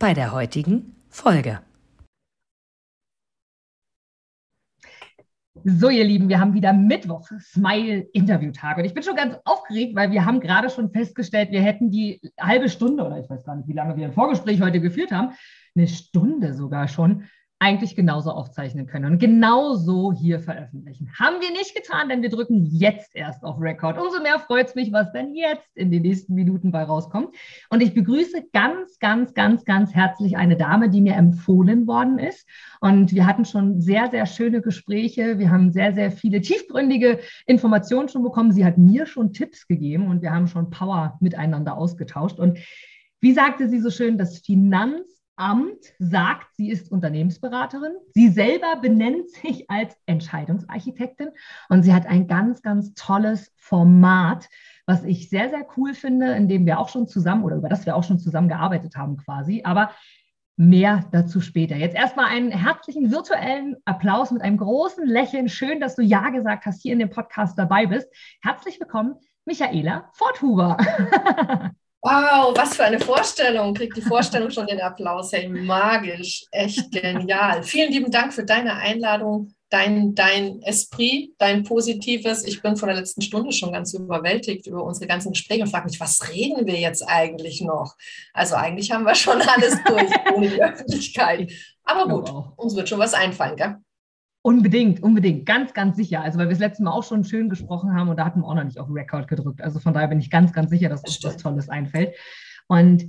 bei der heutigen Folge. So, ihr Lieben, wir haben wieder Mittwoch, Smile-Interview-Tag. Und ich bin schon ganz aufgeregt, weil wir haben gerade schon festgestellt, wir hätten die halbe Stunde, oder ich weiß gar nicht, wie lange wir ein Vorgespräch heute geführt haben, eine Stunde sogar schon eigentlich genauso aufzeichnen können und genauso hier veröffentlichen. Haben wir nicht getan, denn wir drücken jetzt erst auf Record. Umso mehr freut es mich, was denn jetzt in den nächsten Minuten bei rauskommt. Und ich begrüße ganz, ganz, ganz, ganz herzlich eine Dame, die mir empfohlen worden ist. Und wir hatten schon sehr, sehr schöne Gespräche. Wir haben sehr, sehr viele tiefgründige Informationen schon bekommen. Sie hat mir schon Tipps gegeben und wir haben schon Power miteinander ausgetauscht. Und wie sagte sie so schön, das Finanz Amt sagt, sie ist Unternehmensberaterin. Sie selber benennt sich als Entscheidungsarchitektin und sie hat ein ganz, ganz tolles Format, was ich sehr, sehr cool finde, in dem wir auch schon zusammen oder über das wir auch schon zusammen gearbeitet haben quasi. Aber mehr dazu später. Jetzt erstmal einen herzlichen virtuellen Applaus mit einem großen Lächeln. Schön, dass du Ja gesagt hast, hier in dem Podcast dabei bist. Herzlich willkommen, Michaela Forthuber. Wow, was für eine Vorstellung. Kriegt die Vorstellung schon den Applaus. Hey, magisch, echt genial. Vielen lieben Dank für deine Einladung, dein, dein Esprit, dein Positives. Ich bin von der letzten Stunde schon ganz überwältigt über unsere ganzen Gespräche und frage mich, was reden wir jetzt eigentlich noch? Also eigentlich haben wir schon alles durch ohne die Öffentlichkeit. Aber gut, uns wird schon was einfallen, gell? Unbedingt, unbedingt, ganz, ganz sicher. Also, weil wir das letzte Mal auch schon schön gesprochen haben und da hatten wir auch noch nicht auf Record gedrückt. Also von daher bin ich ganz, ganz sicher, dass uns was Tolles einfällt. Und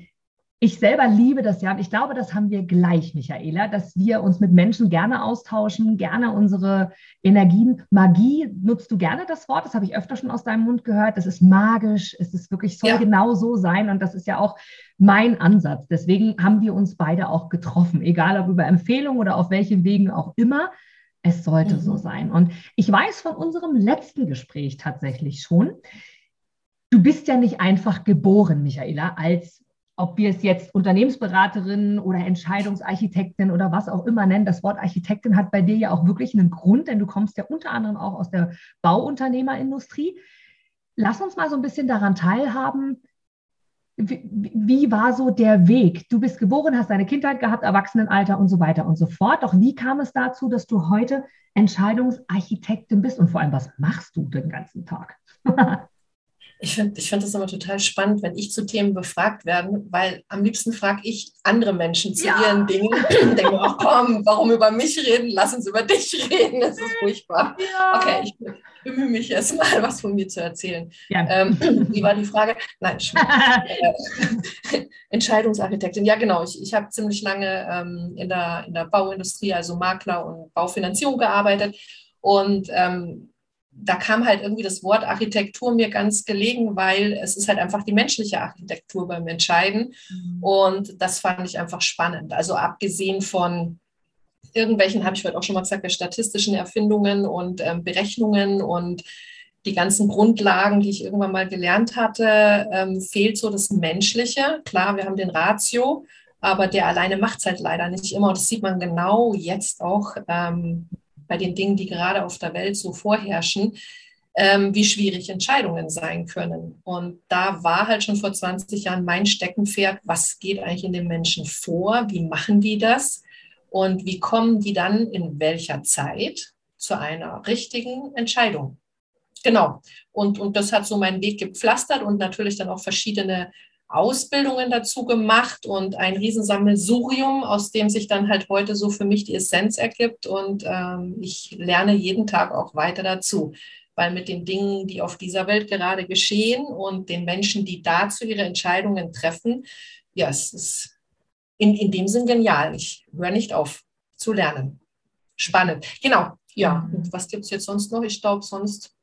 ich selber liebe das ja und ich glaube, das haben wir gleich, Michaela, dass wir uns mit Menschen gerne austauschen, gerne unsere Energien. Magie nutzt du gerne das Wort, das habe ich öfter schon aus deinem Mund gehört. Das ist magisch, es ist wirklich, soll ja. genau so sein und das ist ja auch mein Ansatz. Deswegen haben wir uns beide auch getroffen, egal ob über Empfehlungen oder auf welchen Wegen auch immer. Es sollte mhm. so sein. Und ich weiß von unserem letzten Gespräch tatsächlich schon, du bist ja nicht einfach geboren, Michaela, als ob wir es jetzt Unternehmensberaterin oder Entscheidungsarchitektin oder was auch immer nennen. Das Wort Architektin hat bei dir ja auch wirklich einen Grund, denn du kommst ja unter anderem auch aus der Bauunternehmerindustrie. Lass uns mal so ein bisschen daran teilhaben, wie, wie, war so der Weg? Du bist geboren, hast deine Kindheit gehabt, Erwachsenenalter und so weiter und so fort. Doch wie kam es dazu, dass du heute Entscheidungsarchitektin bist? Und vor allem, was machst du den ganzen Tag? Ich finde ich find das immer total spannend, wenn ich zu Themen befragt werde, weil am liebsten frage ich andere Menschen zu ja. ihren Dingen und denke, ach komm, warum über mich reden? Lass uns über dich reden. Das ist furchtbar. Ja. Okay, ich bemühe mich jetzt mal, was von mir zu erzählen. Ja. Ähm, wie war die Frage? Nein, äh, Entscheidungsarchitektin. Ja, genau. Ich, ich habe ziemlich lange ähm, in, der, in der Bauindustrie, also Makler und Baufinanzierung gearbeitet. Und ähm, da kam halt irgendwie das Wort Architektur mir ganz gelegen, weil es ist halt einfach die menschliche Architektur beim Entscheiden. Mhm. Und das fand ich einfach spannend. Also abgesehen von irgendwelchen, habe ich heute auch schon mal gesagt, statistischen Erfindungen und ähm, Berechnungen und die ganzen Grundlagen, die ich irgendwann mal gelernt hatte, ähm, fehlt so das Menschliche. Klar, wir haben den Ratio, aber der alleine macht es halt leider nicht immer. Und das sieht man genau jetzt auch ähm, bei den Dingen, die gerade auf der Welt so vorherrschen, ähm, wie schwierig Entscheidungen sein können. Und da war halt schon vor 20 Jahren mein Steckenpferd, was geht eigentlich in den Menschen vor, wie machen die das und wie kommen die dann in welcher Zeit zu einer richtigen Entscheidung. Genau. Und, und das hat so meinen Weg gepflastert und natürlich dann auch verschiedene Ausbildungen dazu gemacht und ein Riesensammelsurium, aus dem sich dann halt heute so für mich die Essenz ergibt. Und ähm, ich lerne jeden Tag auch weiter dazu, weil mit den Dingen, die auf dieser Welt gerade geschehen und den Menschen, die dazu ihre Entscheidungen treffen, ja, es ist in, in dem Sinn genial. Ich höre nicht auf zu lernen. Spannend. Genau. Ja, und was gibt es jetzt sonst noch? Ich glaube, sonst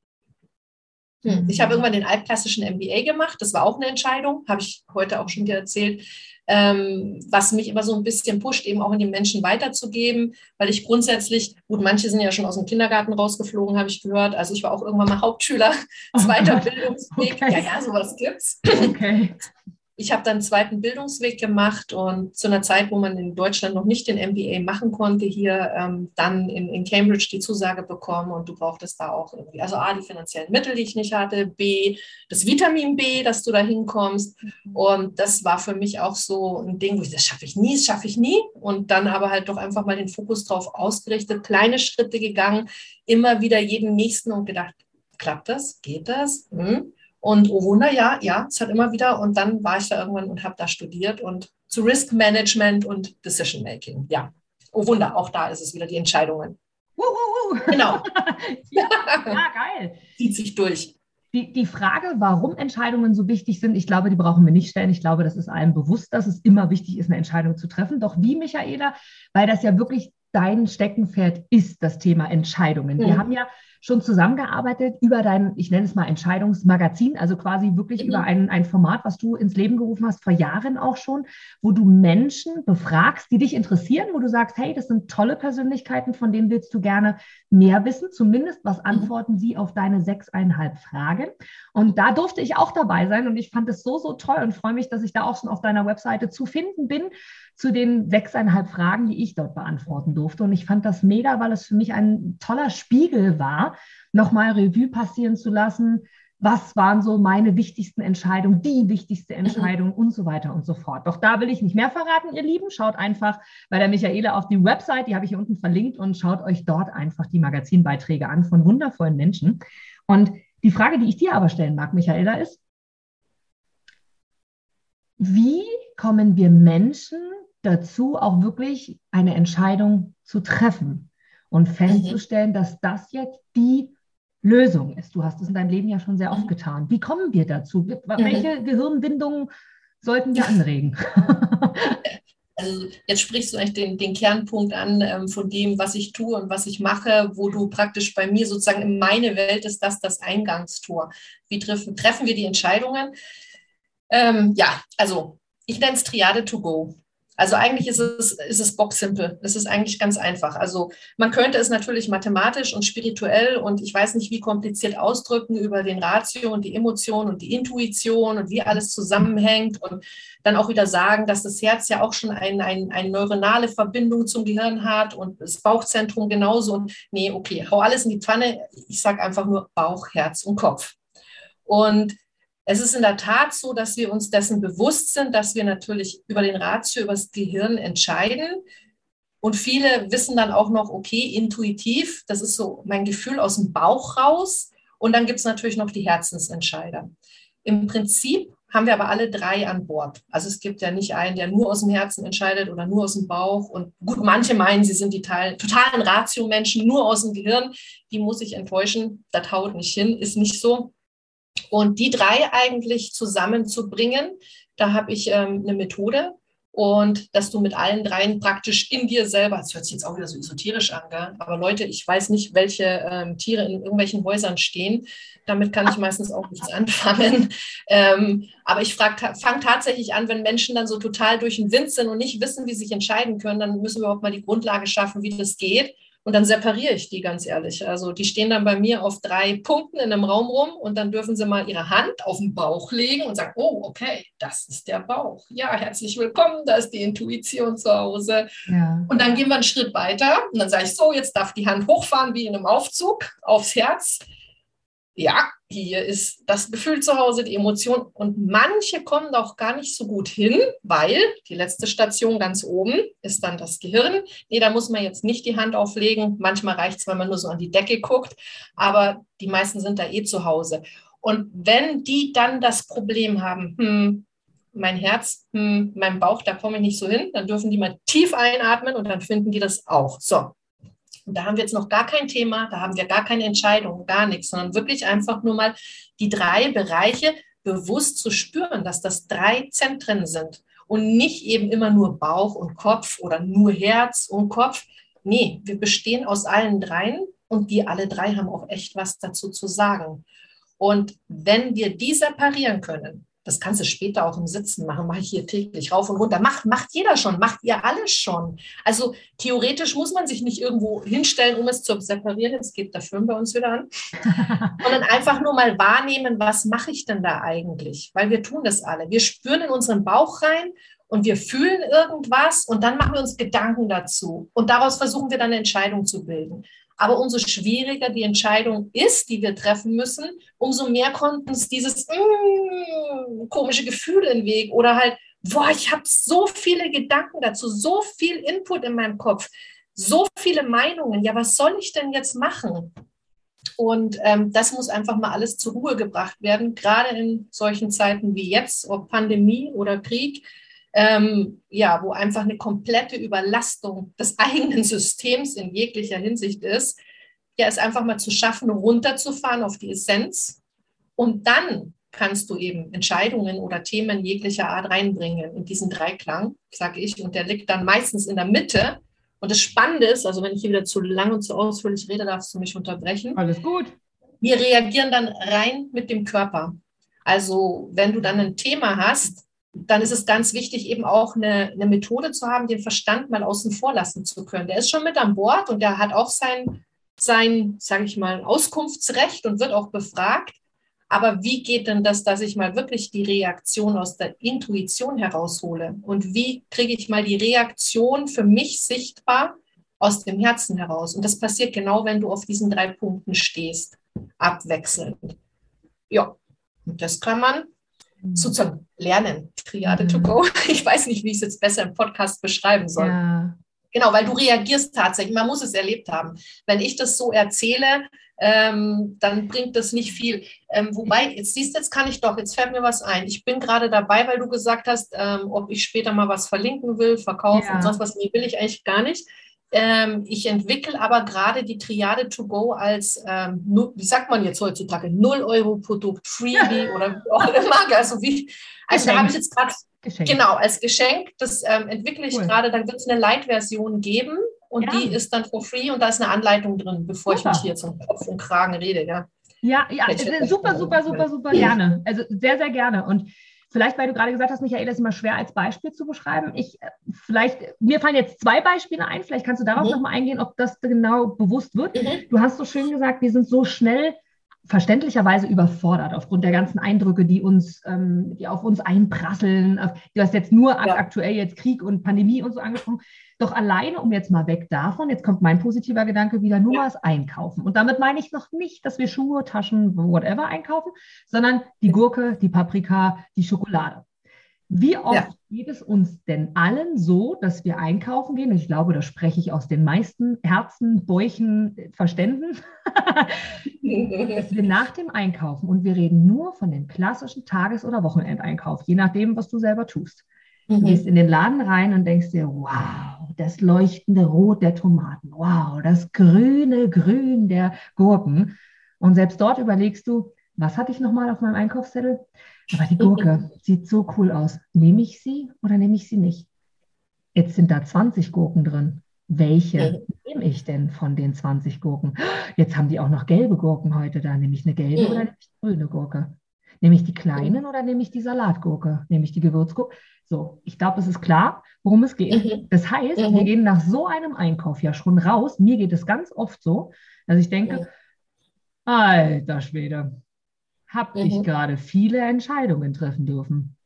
hm. Ich habe irgendwann den altklassischen MBA gemacht. Das war auch eine Entscheidung, habe ich heute auch schon dir erzählt. ähm, was mich immer so ein bisschen pusht, eben auch in die Menschen weiterzugeben, weil ich grundsätzlich, gut, manche sind ja schon aus dem Kindergarten rausgeflogen, habe ich gehört. Also ich war auch irgendwann mal Hauptschüler, zweiter Bildungsweg. Okay. Ja, ja, sowas gibt's. Okay ich habe dann einen zweiten Bildungsweg gemacht und zu einer Zeit, wo man in Deutschland noch nicht den MBA machen konnte, hier ähm, dann in, in, Cambridge die Zusage bekommen und du brauchtest da auch irgendwie, also A, die finanziellen Mittel, die ich nicht hatte, B, das Vitamin B, dass du da hinkommst. Mhm. Und das war für mich auch so ein Ding, wo ich, das schaffe ich nie, das schaffe ich nie. Und dann aber halt doch einfach mal den Fokus drauf ausgerichtet, kleine Schritte gegangen, immer wieder jeden nächsten und gedacht, klappt das? Geht das? Hm? Und oh Wunder, ja, ja, es hat immer wieder. Und dann war ich da irgendwann und habe da studiert und zu Risk Management und Decision Making. Ja, oh Wunder, auch da ist es wieder die Entscheidungen. Uhuhu. Genau. ja, ja, geil. Zieht sich durch. Die, die Frage, warum Entscheidungen so wichtig sind, ich glaube, die brauchen wir nicht stellen. Ich glaube, das ist allen bewusst, dass es immer wichtig ist, eine Entscheidung zu treffen. Doch wie, Michaela, weil das ja wirklich dein Steckenpferd ist, das Thema Entscheidungen. Mhm. Wir haben ja schon zusammengearbeitet über dein, ich nenne es mal Entscheidungsmagazin, also quasi wirklich mhm. über ein, ein Format, was du ins Leben gerufen hast, vor Jahren auch schon, wo du Menschen befragst, die dich interessieren, wo du sagst, hey, das sind tolle Persönlichkeiten, von denen willst du gerne mehr wissen, zumindest was mhm. antworten mhm. sie auf deine sechseinhalb Fragen. Und da durfte ich auch dabei sein und ich fand es so, so toll und freue mich, dass ich da auch schon auf deiner Webseite zu finden bin zu den sechseinhalb Fragen, die ich dort beantworten durfte. Und ich fand das mega, weil es für mich ein toller Spiegel war, nochmal Revue passieren zu lassen. Was waren so meine wichtigsten Entscheidungen, die wichtigste mhm. Entscheidung und so weiter und so fort. Doch da will ich nicht mehr verraten, ihr Lieben. Schaut einfach bei der Michaela auf die Website, die habe ich hier unten verlinkt und schaut euch dort einfach die Magazinbeiträge an von wundervollen Menschen. Und die Frage, die ich dir aber stellen mag, Michaela, ist, wie kommen wir Menschen dazu, auch wirklich eine Entscheidung zu treffen und festzustellen, mhm. dass das jetzt die Lösung ist. Du hast es in deinem Leben ja schon sehr oft mhm. getan. Wie kommen wir dazu? Mhm. Welche Gehirnbindungen sollten wir anregen? Also jetzt sprichst du eigentlich den, den Kernpunkt an ähm, von dem, was ich tue und was ich mache, wo du praktisch bei mir sozusagen in meine Welt ist das das Eingangstor. Wie treffen, treffen wir die Entscheidungen? Ähm, ja, also ich nenne es Triade to go. Also eigentlich ist es, ist es boxsimple. Es ist eigentlich ganz einfach. Also man könnte es natürlich mathematisch und spirituell und ich weiß nicht, wie kompliziert ausdrücken über den Ratio und die Emotion und die Intuition und wie alles zusammenhängt und dann auch wieder sagen, dass das Herz ja auch schon ein, ein, eine neuronale Verbindung zum Gehirn hat und das Bauchzentrum genauso. Nee, okay, hau alles in die Pfanne. Ich sage einfach nur Bauch, Herz und Kopf. Und es ist in der Tat so, dass wir uns dessen bewusst sind, dass wir natürlich über den Ratio, über das Gehirn entscheiden. Und viele wissen dann auch noch, okay, intuitiv, das ist so mein Gefühl aus dem Bauch raus. Und dann gibt es natürlich noch die Herzensentscheider. Im Prinzip haben wir aber alle drei an Bord. Also es gibt ja nicht einen, der nur aus dem Herzen entscheidet oder nur aus dem Bauch. Und gut, manche meinen, sie sind die totalen Ratio-Menschen nur aus dem Gehirn. Die muss ich enttäuschen. Das haut nicht hin, ist nicht so. Und die drei eigentlich zusammenzubringen, da habe ich ähm, eine Methode und dass du mit allen dreien praktisch in dir selber, das hört sich jetzt auch wieder so esoterisch an, gell? aber Leute, ich weiß nicht, welche ähm, Tiere in irgendwelchen Häusern stehen. Damit kann ich meistens auch nichts anfangen. Ähm, aber ich fange tatsächlich an, wenn Menschen dann so total durch den Wind sind und nicht wissen, wie sie sich entscheiden können, dann müssen wir überhaupt mal die Grundlage schaffen, wie das geht. Und dann separiere ich die ganz ehrlich. Also die stehen dann bei mir auf drei Punkten in einem Raum rum und dann dürfen sie mal ihre Hand auf den Bauch legen und sagen, oh, okay, das ist der Bauch. Ja, herzlich willkommen, da ist die Intuition zu Hause. Ja. Und dann gehen wir einen Schritt weiter und dann sage ich so, jetzt darf die Hand hochfahren wie in einem Aufzug aufs Herz ja, hier ist das Gefühl zu Hause, die Emotion. Und manche kommen da auch gar nicht so gut hin, weil die letzte Station ganz oben ist dann das Gehirn. Nee, da muss man jetzt nicht die Hand auflegen. Manchmal reicht es, wenn man nur so an die Decke guckt. Aber die meisten sind da eh zu Hause. Und wenn die dann das Problem haben, hm, mein Herz, hm, mein Bauch, da komme ich nicht so hin, dann dürfen die mal tief einatmen und dann finden die das auch. So, und da haben wir jetzt noch gar kein Thema, da haben wir gar keine Entscheidung, gar nichts, sondern wirklich einfach nur mal die drei Bereiche bewusst zu spüren, dass das drei Zentren sind und nicht eben immer nur Bauch und Kopf oder nur Herz und Kopf. Nee, wir bestehen aus allen dreien und die alle drei haben auch echt was dazu zu sagen. Und wenn wir die separieren können, Das kannst du später auch im Sitzen machen. Mache ich hier täglich rauf und runter. Macht, macht jeder schon, macht ihr alles schon. Also theoretisch muss man sich nicht irgendwo hinstellen, um es zu separieren. Jetzt geht der Film bei uns wieder an. Sondern einfach nur mal wahrnehmen, was mache ich denn da eigentlich? Weil wir tun das alle. Wir spüren in unseren Bauch rein und wir fühlen irgendwas und dann machen wir uns Gedanken dazu. Und daraus versuchen wir dann eine Entscheidung zu bilden. Aber umso schwieriger die Entscheidung ist, die wir treffen müssen, umso mehr konnten es dieses mm, komische Gefühl im Weg oder halt, boah, ich habe so viele Gedanken dazu, so viel Input in meinem Kopf, so viele Meinungen. Ja, was soll ich denn jetzt machen? Und ähm, das muss einfach mal alles zur Ruhe gebracht werden, gerade in solchen Zeiten wie jetzt, ob Pandemie oder Krieg ähm, ja, wo einfach eine komplette Überlastung des eigenen Systems in jeglicher Hinsicht ist, ja, es einfach mal zu schaffen, runterzufahren auf die Essenz und dann kannst du eben Entscheidungen oder Themen jeglicher Art reinbringen in diesen Dreiklang, sage ich, und der liegt dann meistens in der Mitte. Und das Spannende ist, also wenn ich hier wieder zu lang und zu ausführlich rede, darfst du mich unterbrechen. Alles gut. Wir reagieren dann rein mit dem Körper. Also wenn du dann ein Thema hast, dann ist es ganz wichtig, eben auch eine, eine Methode zu haben, den Verstand mal außen vor lassen zu können. Der ist schon mit an Bord und der hat auch sein, sein sage ich mal, Auskunftsrecht und wird auch befragt. Aber wie geht denn das, dass ich mal wirklich die Reaktion aus der Intuition heraushole? Und wie kriege ich mal die Reaktion für mich sichtbar aus dem Herzen heraus? Und das passiert genau, wenn du auf diesen drei Punkten stehst, abwechselnd. Ja, und das kann man sozusagen lernen, Triade mhm. to go. Ich weiß nicht, wie ich es jetzt besser im Podcast beschreiben soll. Ja. Genau, weil du reagierst tatsächlich. Man muss es erlebt haben. Wenn ich das so erzähle, ähm, dann bringt das nicht viel. Ähm, wobei, jetzt siehst du, jetzt kann ich doch, jetzt fällt mir was ein. Ich bin gerade dabei, weil du gesagt hast, ähm, ob ich später mal was verlinken will, verkaufen ja. und sonst was. Nee, will ich eigentlich gar nicht. Ähm, ich entwickle aber gerade die Triade to go als, ähm, wie sagt man jetzt heutzutage, 0 Euro Produkt, Freebie oder wie auch immer. Also, wie, also da habe ich jetzt gerade, genau, als Geschenk, das ähm, entwickle ich cool. gerade, da wird es eine Light-Version geben und ja. die ist dann for free und da ist eine Anleitung drin, bevor super. ich mich hier zum Kopf und Kragen rede. Ja, ja, ja super, super, super, super gerne. Also sehr, sehr gerne. Und Vielleicht, weil du gerade gesagt hast, Michael, das ist immer schwer als Beispiel zu beschreiben. Ich, äh, vielleicht, mir fallen jetzt zwei Beispiele ein. Vielleicht kannst du darauf mhm. nochmal eingehen, ob das genau bewusst wird. Mhm. Du hast so schön gesagt, wir sind so schnell verständlicherweise überfordert aufgrund der ganzen Eindrücke, die uns, ähm, die auf uns einprasseln. Du hast jetzt nur ja. aktuell jetzt Krieg und Pandemie und so angesprochen. Doch alleine, um jetzt mal weg davon, jetzt kommt mein positiver Gedanke wieder, nur ja. mal das Einkaufen. Und damit meine ich noch nicht, dass wir Schuhe, Taschen, whatever einkaufen, sondern die Gurke, die Paprika, die Schokolade. Wie oft ja. geht es uns denn allen so, dass wir einkaufen gehen? Und ich glaube, da spreche ich aus den meisten Herzen, Bäuchen, Verständen, dass wir nach dem Einkaufen, und wir reden nur von dem klassischen Tages- oder Wochenendeinkauf, je nachdem, was du selber tust. Du mhm. gehst in den Laden rein und denkst dir, wow, das leuchtende Rot der Tomaten, wow, das grüne Grün der Gurken. Und selbst dort überlegst du, was hatte ich nochmal auf meinem Einkaufszettel? Aber die Gurke sieht so cool aus. Nehme ich sie oder nehme ich sie nicht? Jetzt sind da 20 Gurken drin. Welche nehme ich denn von den 20 Gurken? Jetzt haben die auch noch gelbe Gurken heute da. Nehme ich eine gelbe oder nehme ich eine grüne Gurke? Nehme ich die kleinen oder nehme ich die Salatgurke? Nehme ich die Gewürzgurke? So, ich glaube, es ist klar, worum es geht. Mhm. Das heißt, mhm. wir gehen nach so einem Einkauf ja schon raus. Mir geht es ganz oft so, dass ich denke, mhm. alter Schwede, habe ich mhm. gerade viele Entscheidungen treffen dürfen.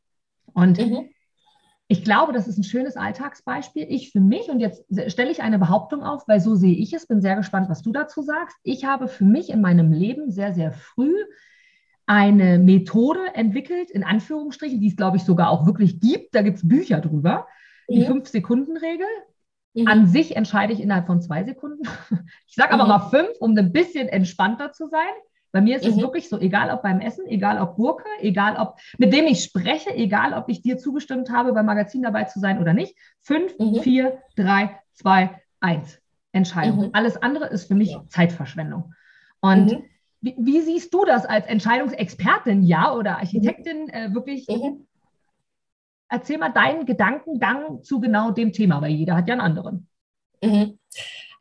Und mhm. ich glaube, das ist ein schönes Alltagsbeispiel. Ich für mich, und jetzt stelle ich eine Behauptung auf, weil so sehe ich es, bin sehr gespannt, was du dazu sagst. Ich habe für mich in meinem Leben sehr, sehr früh eine Methode entwickelt, in Anführungsstrichen, die es, glaube ich, sogar auch wirklich gibt. Da gibt es Bücher drüber. Die mhm. Fünf-Sekunden-Regel. Mhm. An sich entscheide ich innerhalb von zwei Sekunden. Ich sage aber mhm. mal fünf, um ein bisschen entspannter zu sein. Bei mir ist es mhm. wirklich so, egal ob beim Essen, egal ob Gurke, egal ob mit dem ich spreche, egal ob ich dir zugestimmt habe, beim Magazin dabei zu sein oder nicht. Fünf, mhm. vier, drei, zwei, eins. Entscheidung. Mhm. Alles andere ist für mich ja. Zeitverschwendung. Und mhm. Wie, wie, siehst du das als Entscheidungsexpertin, ja, oder Architektin äh, wirklich? Mhm. Erzähl mal deinen Gedankengang zu genau dem Thema, weil jeder hat ja einen anderen.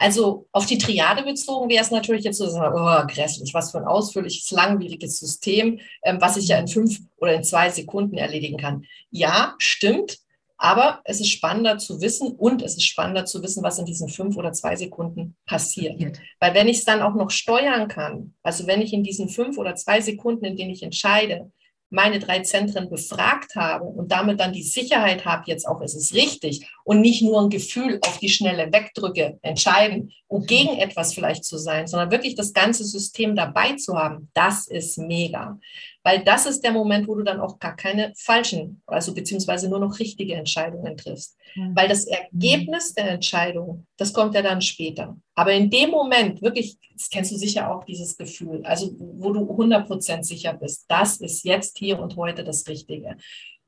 Also auf die Triade bezogen wäre es natürlich jetzt so, oh, grässlich, was für ein ausführliches, langwieriges System, ähm, was ich ja in fünf oder in zwei Sekunden erledigen kann. Ja, stimmt. Aber es ist spannender zu wissen und es ist spannender zu wissen, was in diesen fünf oder zwei Sekunden passiert. Weil wenn ich es dann auch noch steuern kann, also wenn ich in diesen fünf oder zwei Sekunden, in denen ich entscheide, meine drei Zentren befragt habe und damit dann die Sicherheit habe, jetzt auch ist es richtig und nicht nur ein Gefühl auf die schnelle Wegdrücke entscheiden, um gegen etwas vielleicht zu sein, sondern wirklich das ganze System dabei zu haben, das ist mega. Weil das ist der Moment, wo du dann auch gar keine falschen, also beziehungsweise nur noch richtige Entscheidungen triffst. Mhm. Weil das Ergebnis der Entscheidung, das kommt ja dann später. Aber in dem Moment, wirklich, das kennst du sicher auch, dieses Gefühl, also wo du 100% sicher bist, das ist jetzt hier und heute das Richtige.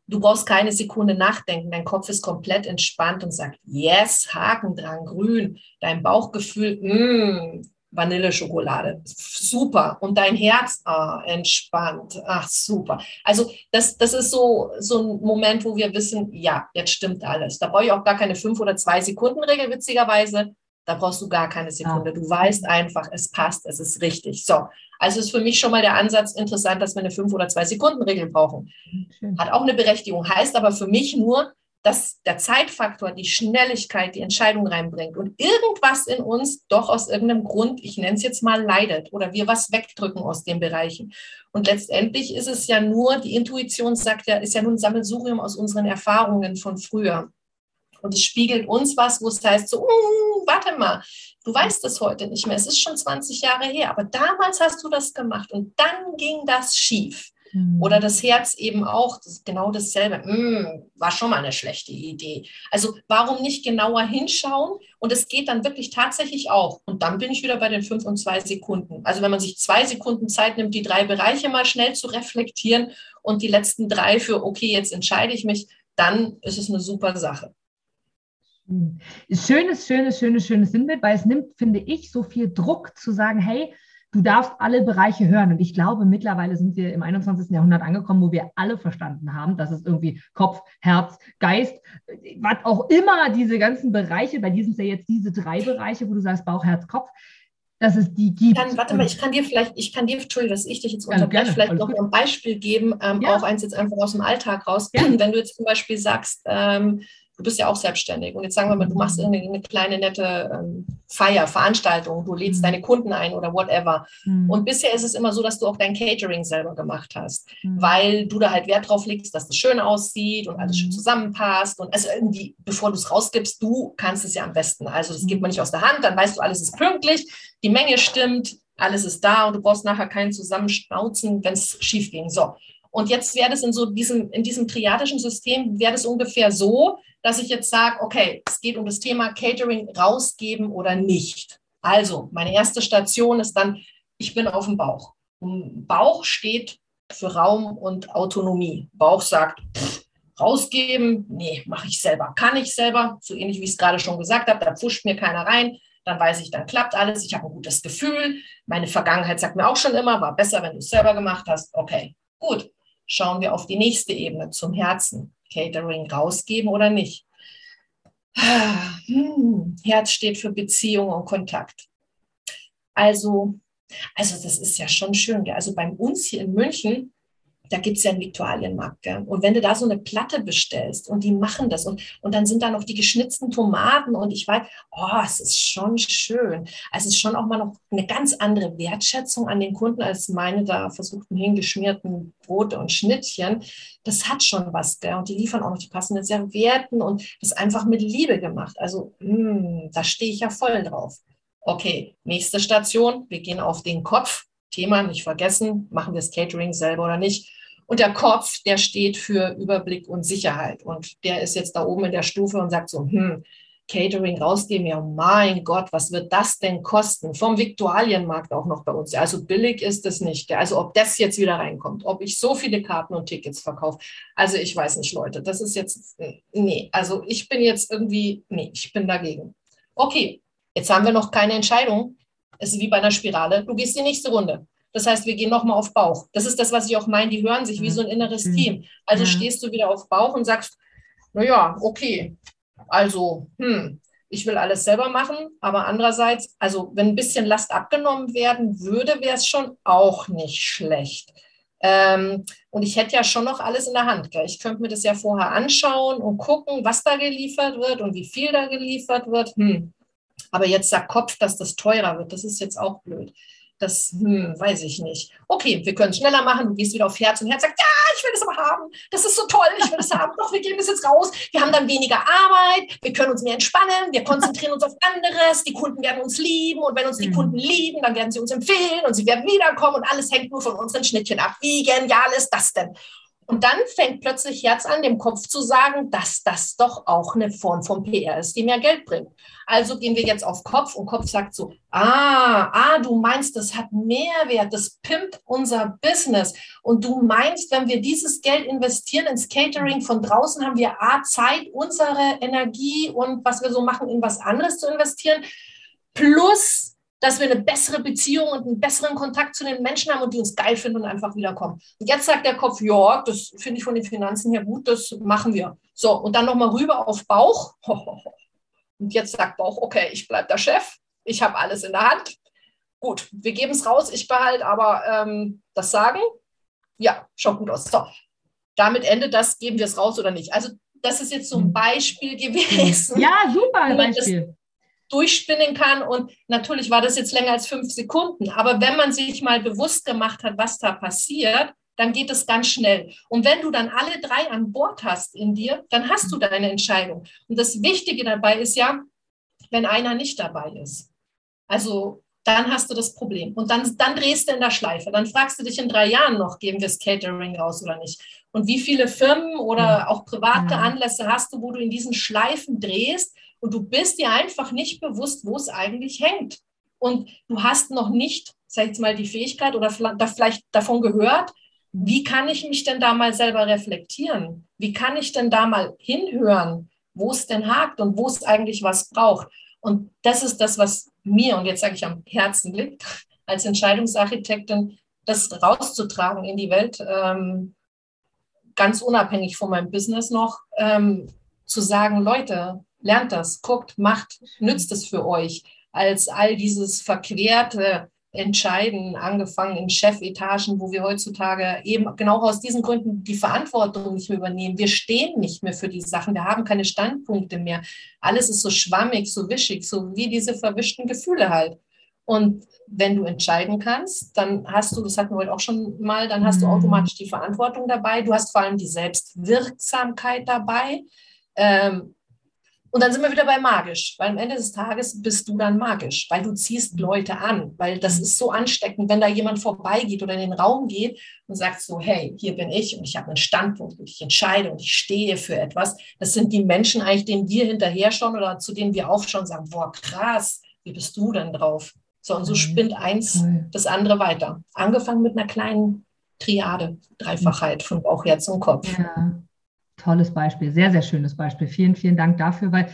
Du brauchst keine Sekunde nachdenken. Dein Kopf ist komplett entspannt und sagt, yes, Haken dran, grün. Dein Bauchgefühl, mm, Vanilleschokolade. Super. Und dein Herz, ah, entspannt. Ach, super. Also das, das ist so, so ein Moment, wo wir wissen, ja, jetzt stimmt alles. Da brauche ich auch gar keine fünf oder zwei Sekunden Regel, witzigerweise. Da brauchst du gar keine Sekunde. Du weißt einfach, es passt, es ist richtig. So. Also ist für mich schon mal der Ansatz interessant, dass wir eine fünf oder zwei Sekunden Regel brauchen. Hat auch eine Berechtigung, heißt aber für mich nur, dass der Zeitfaktor, die Schnelligkeit, die Entscheidung reinbringt und irgendwas in uns doch aus irgendeinem Grund, ich nenne es jetzt mal, leidet oder wir was wegdrücken aus den Bereichen. Und letztendlich ist es ja nur, die Intuition sagt ja, ist ja nur ein Sammelsurium aus unseren Erfahrungen von früher. Und es spiegelt uns was, wo es heißt so, uh, warte mal, du weißt es heute nicht mehr, es ist schon 20 Jahre her, aber damals hast du das gemacht und dann ging das schief. Oder das Herz eben auch, das genau dasselbe. Mm, war schon mal eine schlechte Idee. Also warum nicht genauer hinschauen? Und es geht dann wirklich tatsächlich auch. Und dann bin ich wieder bei den fünf und zwei Sekunden. Also wenn man sich zwei Sekunden Zeit nimmt, die drei Bereiche mal schnell zu reflektieren und die letzten drei für, okay, jetzt entscheide ich mich, dann ist es eine super Sache. Schönes, schönes, schönes, schönes Sinnbild, weil es nimmt, finde ich, so viel Druck zu sagen, hey, du darfst alle Bereiche hören. Und ich glaube, mittlerweile sind wir im 21. Jahrhundert angekommen, wo wir alle verstanden haben, dass es irgendwie Kopf, Herz, Geist, was auch immer diese ganzen Bereiche, bei diesen sind ja jetzt diese drei Bereiche, wo du sagst Bauch, Herz, Kopf, dass es die gibt. Kann, warte mal, ich kann dir vielleicht, ich kann dir, Entschuldigung, dass ich dich jetzt unterbreche, vielleicht noch ein Beispiel geben, ähm, ja. auch eins jetzt einfach aus dem Alltag raus. Ja. Wenn du jetzt zum Beispiel sagst, ähm, du bist ja auch selbstständig. Und jetzt sagen wir mal, du machst eine, eine kleine nette ähm, Feier, Veranstaltung, du lädst mhm. deine Kunden ein oder whatever. Mhm. Und bisher ist es immer so, dass du auch dein Catering selber gemacht hast, mhm. weil du da halt Wert drauf legst, dass das schön aussieht und alles schön mhm. zusammenpasst. Und also irgendwie, bevor du es rausgibst, du kannst es ja am besten. Also das gibt man nicht aus der Hand, dann weißt du, alles ist pünktlich, die Menge stimmt, alles ist da und du brauchst nachher keinen Zusammenschnauzen, wenn es schief ging. So. Und jetzt wäre das in so diesem, in diesem triadischen System, wäre das ungefähr so, dass ich jetzt sage, okay, es geht um das Thema Catering rausgeben oder nicht. Also, meine erste Station ist dann, ich bin auf dem Bauch. Und Bauch steht für Raum und Autonomie. Bauch sagt, pff, rausgeben, nee, mache ich selber, kann ich selber, so ähnlich wie ich es gerade schon gesagt habe, da pfuscht mir keiner rein, dann weiß ich, dann klappt alles, ich habe ein gutes Gefühl, meine Vergangenheit sagt mir auch schon immer, war besser, wenn du es selber gemacht hast, okay, gut, schauen wir auf die nächste Ebene zum Herzen. Catering rausgeben oder nicht. Hm, Herz steht für Beziehung und Kontakt. Also, also das ist ja schon schön. Also bei uns hier in München da gibt es ja einen Viktualienmarkt. Gell? Und wenn du da so eine Platte bestellst und die machen das und, und dann sind da noch die geschnitzten Tomaten und ich weiß, oh, es ist schon schön. Also es ist schon auch mal noch eine ganz andere Wertschätzung an den Kunden als meine da versuchten hingeschmierten Brote und Schnittchen. Das hat schon was. Gell? Und die liefern auch noch die passenden Servietten und das einfach mit Liebe gemacht. Also mh, hm, da stehe ich ja voll drauf. Okay, nächste Station. Wir gehen auf den Kopf. Thema nicht vergessen, machen wir das Catering selber oder nicht. Und der Kopf, der steht für Überblick und Sicherheit. Und der ist jetzt da oben in der Stufe und sagt so, hm, Catering rausgeben, ja, mein Gott, was wird das denn kosten? Vom Viktualienmarkt auch noch bei uns. Also billig ist es nicht. Also ob das jetzt wieder reinkommt, ob ich so viele Karten und Tickets verkaufe. Also ich weiß nicht, Leute, das ist jetzt, nee, also ich bin jetzt irgendwie, nee, ich bin dagegen. Okay, jetzt haben wir noch keine Entscheidung. Es ist wie bei einer Spirale. Du gehst die nächste Runde. Das heißt, wir gehen nochmal auf Bauch. Das ist das, was ich auch meine. Die hören sich wie so ein inneres mhm. Team. Also ja. stehst du wieder auf Bauch und sagst, naja, okay, also, hm, ich will alles selber machen, aber andererseits, also wenn ein bisschen Last abgenommen werden würde, wäre es schon auch nicht schlecht. Ähm, und ich hätte ja schon noch alles in der Hand. Gell? Ich könnte mir das ja vorher anschauen und gucken, was da geliefert wird und wie viel da geliefert wird. Hm. Aber jetzt sagt Kopf, dass das teurer wird. Das ist jetzt auch blöd. Das hm, weiß ich nicht. Okay, wir können es schneller machen. Du gehst wieder auf Herz und Herz sagt, ja, ich will das aber haben. Das ist so toll, ich will das haben. Doch, wir geben das jetzt raus. Wir haben dann weniger Arbeit, wir können uns mehr entspannen, wir konzentrieren uns auf anderes, die Kunden werden uns lieben und wenn uns die mhm. Kunden lieben, dann werden sie uns empfehlen und sie werden wiederkommen und alles hängt nur von unseren Schnittchen ab. Wie genial ist das denn? Und dann fängt plötzlich Herz an, dem Kopf zu sagen, dass das doch auch eine Form von PR ist, die mehr Geld bringt. Also gehen wir jetzt auf Kopf und Kopf sagt so, ah, ah, du meinst, das hat Mehrwert, das pimpt unser Business. Und du meinst, wenn wir dieses Geld investieren ins Catering von draußen, haben wir A, Zeit, unsere Energie und was wir so machen, in was anderes zu investieren, plus dass wir eine bessere Beziehung und einen besseren Kontakt zu den Menschen haben und die uns geil finden und einfach wiederkommen. Und jetzt sagt der Kopf, ja, das finde ich von den Finanzen her gut, das machen wir. So, und dann nochmal rüber auf Bauch. Und jetzt sagt Bauch, okay, ich bleibe der Chef, ich habe alles in der Hand. Gut, wir geben es raus, ich behalte aber ähm, das Sagen. Ja, schaut gut aus. So, damit endet das, geben wir es raus oder nicht. Also das ist jetzt so ein hm. Beispiel gewesen. Ja, super Beispiel durchspinnen kann. Und natürlich war das jetzt länger als fünf Sekunden. Aber wenn man sich mal bewusst gemacht hat, was da passiert, dann geht es ganz schnell. Und wenn du dann alle drei an Bord hast in dir, dann hast du deine Entscheidung. Und das Wichtige dabei ist ja, wenn einer nicht dabei ist. Also dann hast du das Problem. Und dann, dann drehst du in der Schleife. Dann fragst du dich in drei Jahren noch, geben wir das Catering raus oder nicht. Und wie viele Firmen oder auch private Anlässe hast du, wo du in diesen Schleifen drehst und du bist dir einfach nicht bewusst, wo es eigentlich hängt. Und du hast noch nicht, sag ich jetzt mal, die Fähigkeit oder vielleicht davon gehört, wie kann ich mich denn da mal selber reflektieren? Wie kann ich denn da mal hinhören, wo es denn hakt und wo es eigentlich was braucht? Und das ist das, was mir, und jetzt sage ich am Herzen liegt, als Entscheidungsarchitektin, das rauszutragen in die Welt, ähm, ganz unabhängig von meinem Business noch, ähm, zu sagen, Leute, lernt das, guckt, macht, nützt es für euch, als all dieses verquerte Entscheiden, angefangen in Chefetagen, wo wir heutzutage eben genau aus diesen Gründen die Verantwortung nicht mehr übernehmen. Wir stehen nicht mehr für die Sachen, wir haben keine Standpunkte mehr. Alles ist so schwammig, so wischig, so wie diese verwischten Gefühle halt. Und wenn du entscheiden kannst, dann hast du, das hatten wir heute auch schon mal, dann hast du mhm. automatisch die Verantwortung dabei. Du hast vor allem die Selbstwirksamkeit dabei. Ähm, und dann sind wir wieder bei magisch, weil am Ende des Tages bist du dann magisch, weil du ziehst Leute an, weil das ist so ansteckend, wenn da jemand vorbeigeht oder in den Raum geht und sagt so, hey, hier bin ich und ich habe einen Standpunkt und ich entscheide und ich stehe für etwas. Das sind die Menschen eigentlich, denen wir hinterher schauen oder zu denen wir auch schon sagen, boah, krass, wie bist du denn drauf? So, und so mhm. spinnt eins das andere weiter. Angefangen mit einer kleinen Triade, Dreifachheit von Bauch, Herz und Kopf. Ja tolles Beispiel, sehr, sehr schönes Beispiel. Vielen, vielen Dank dafür, weil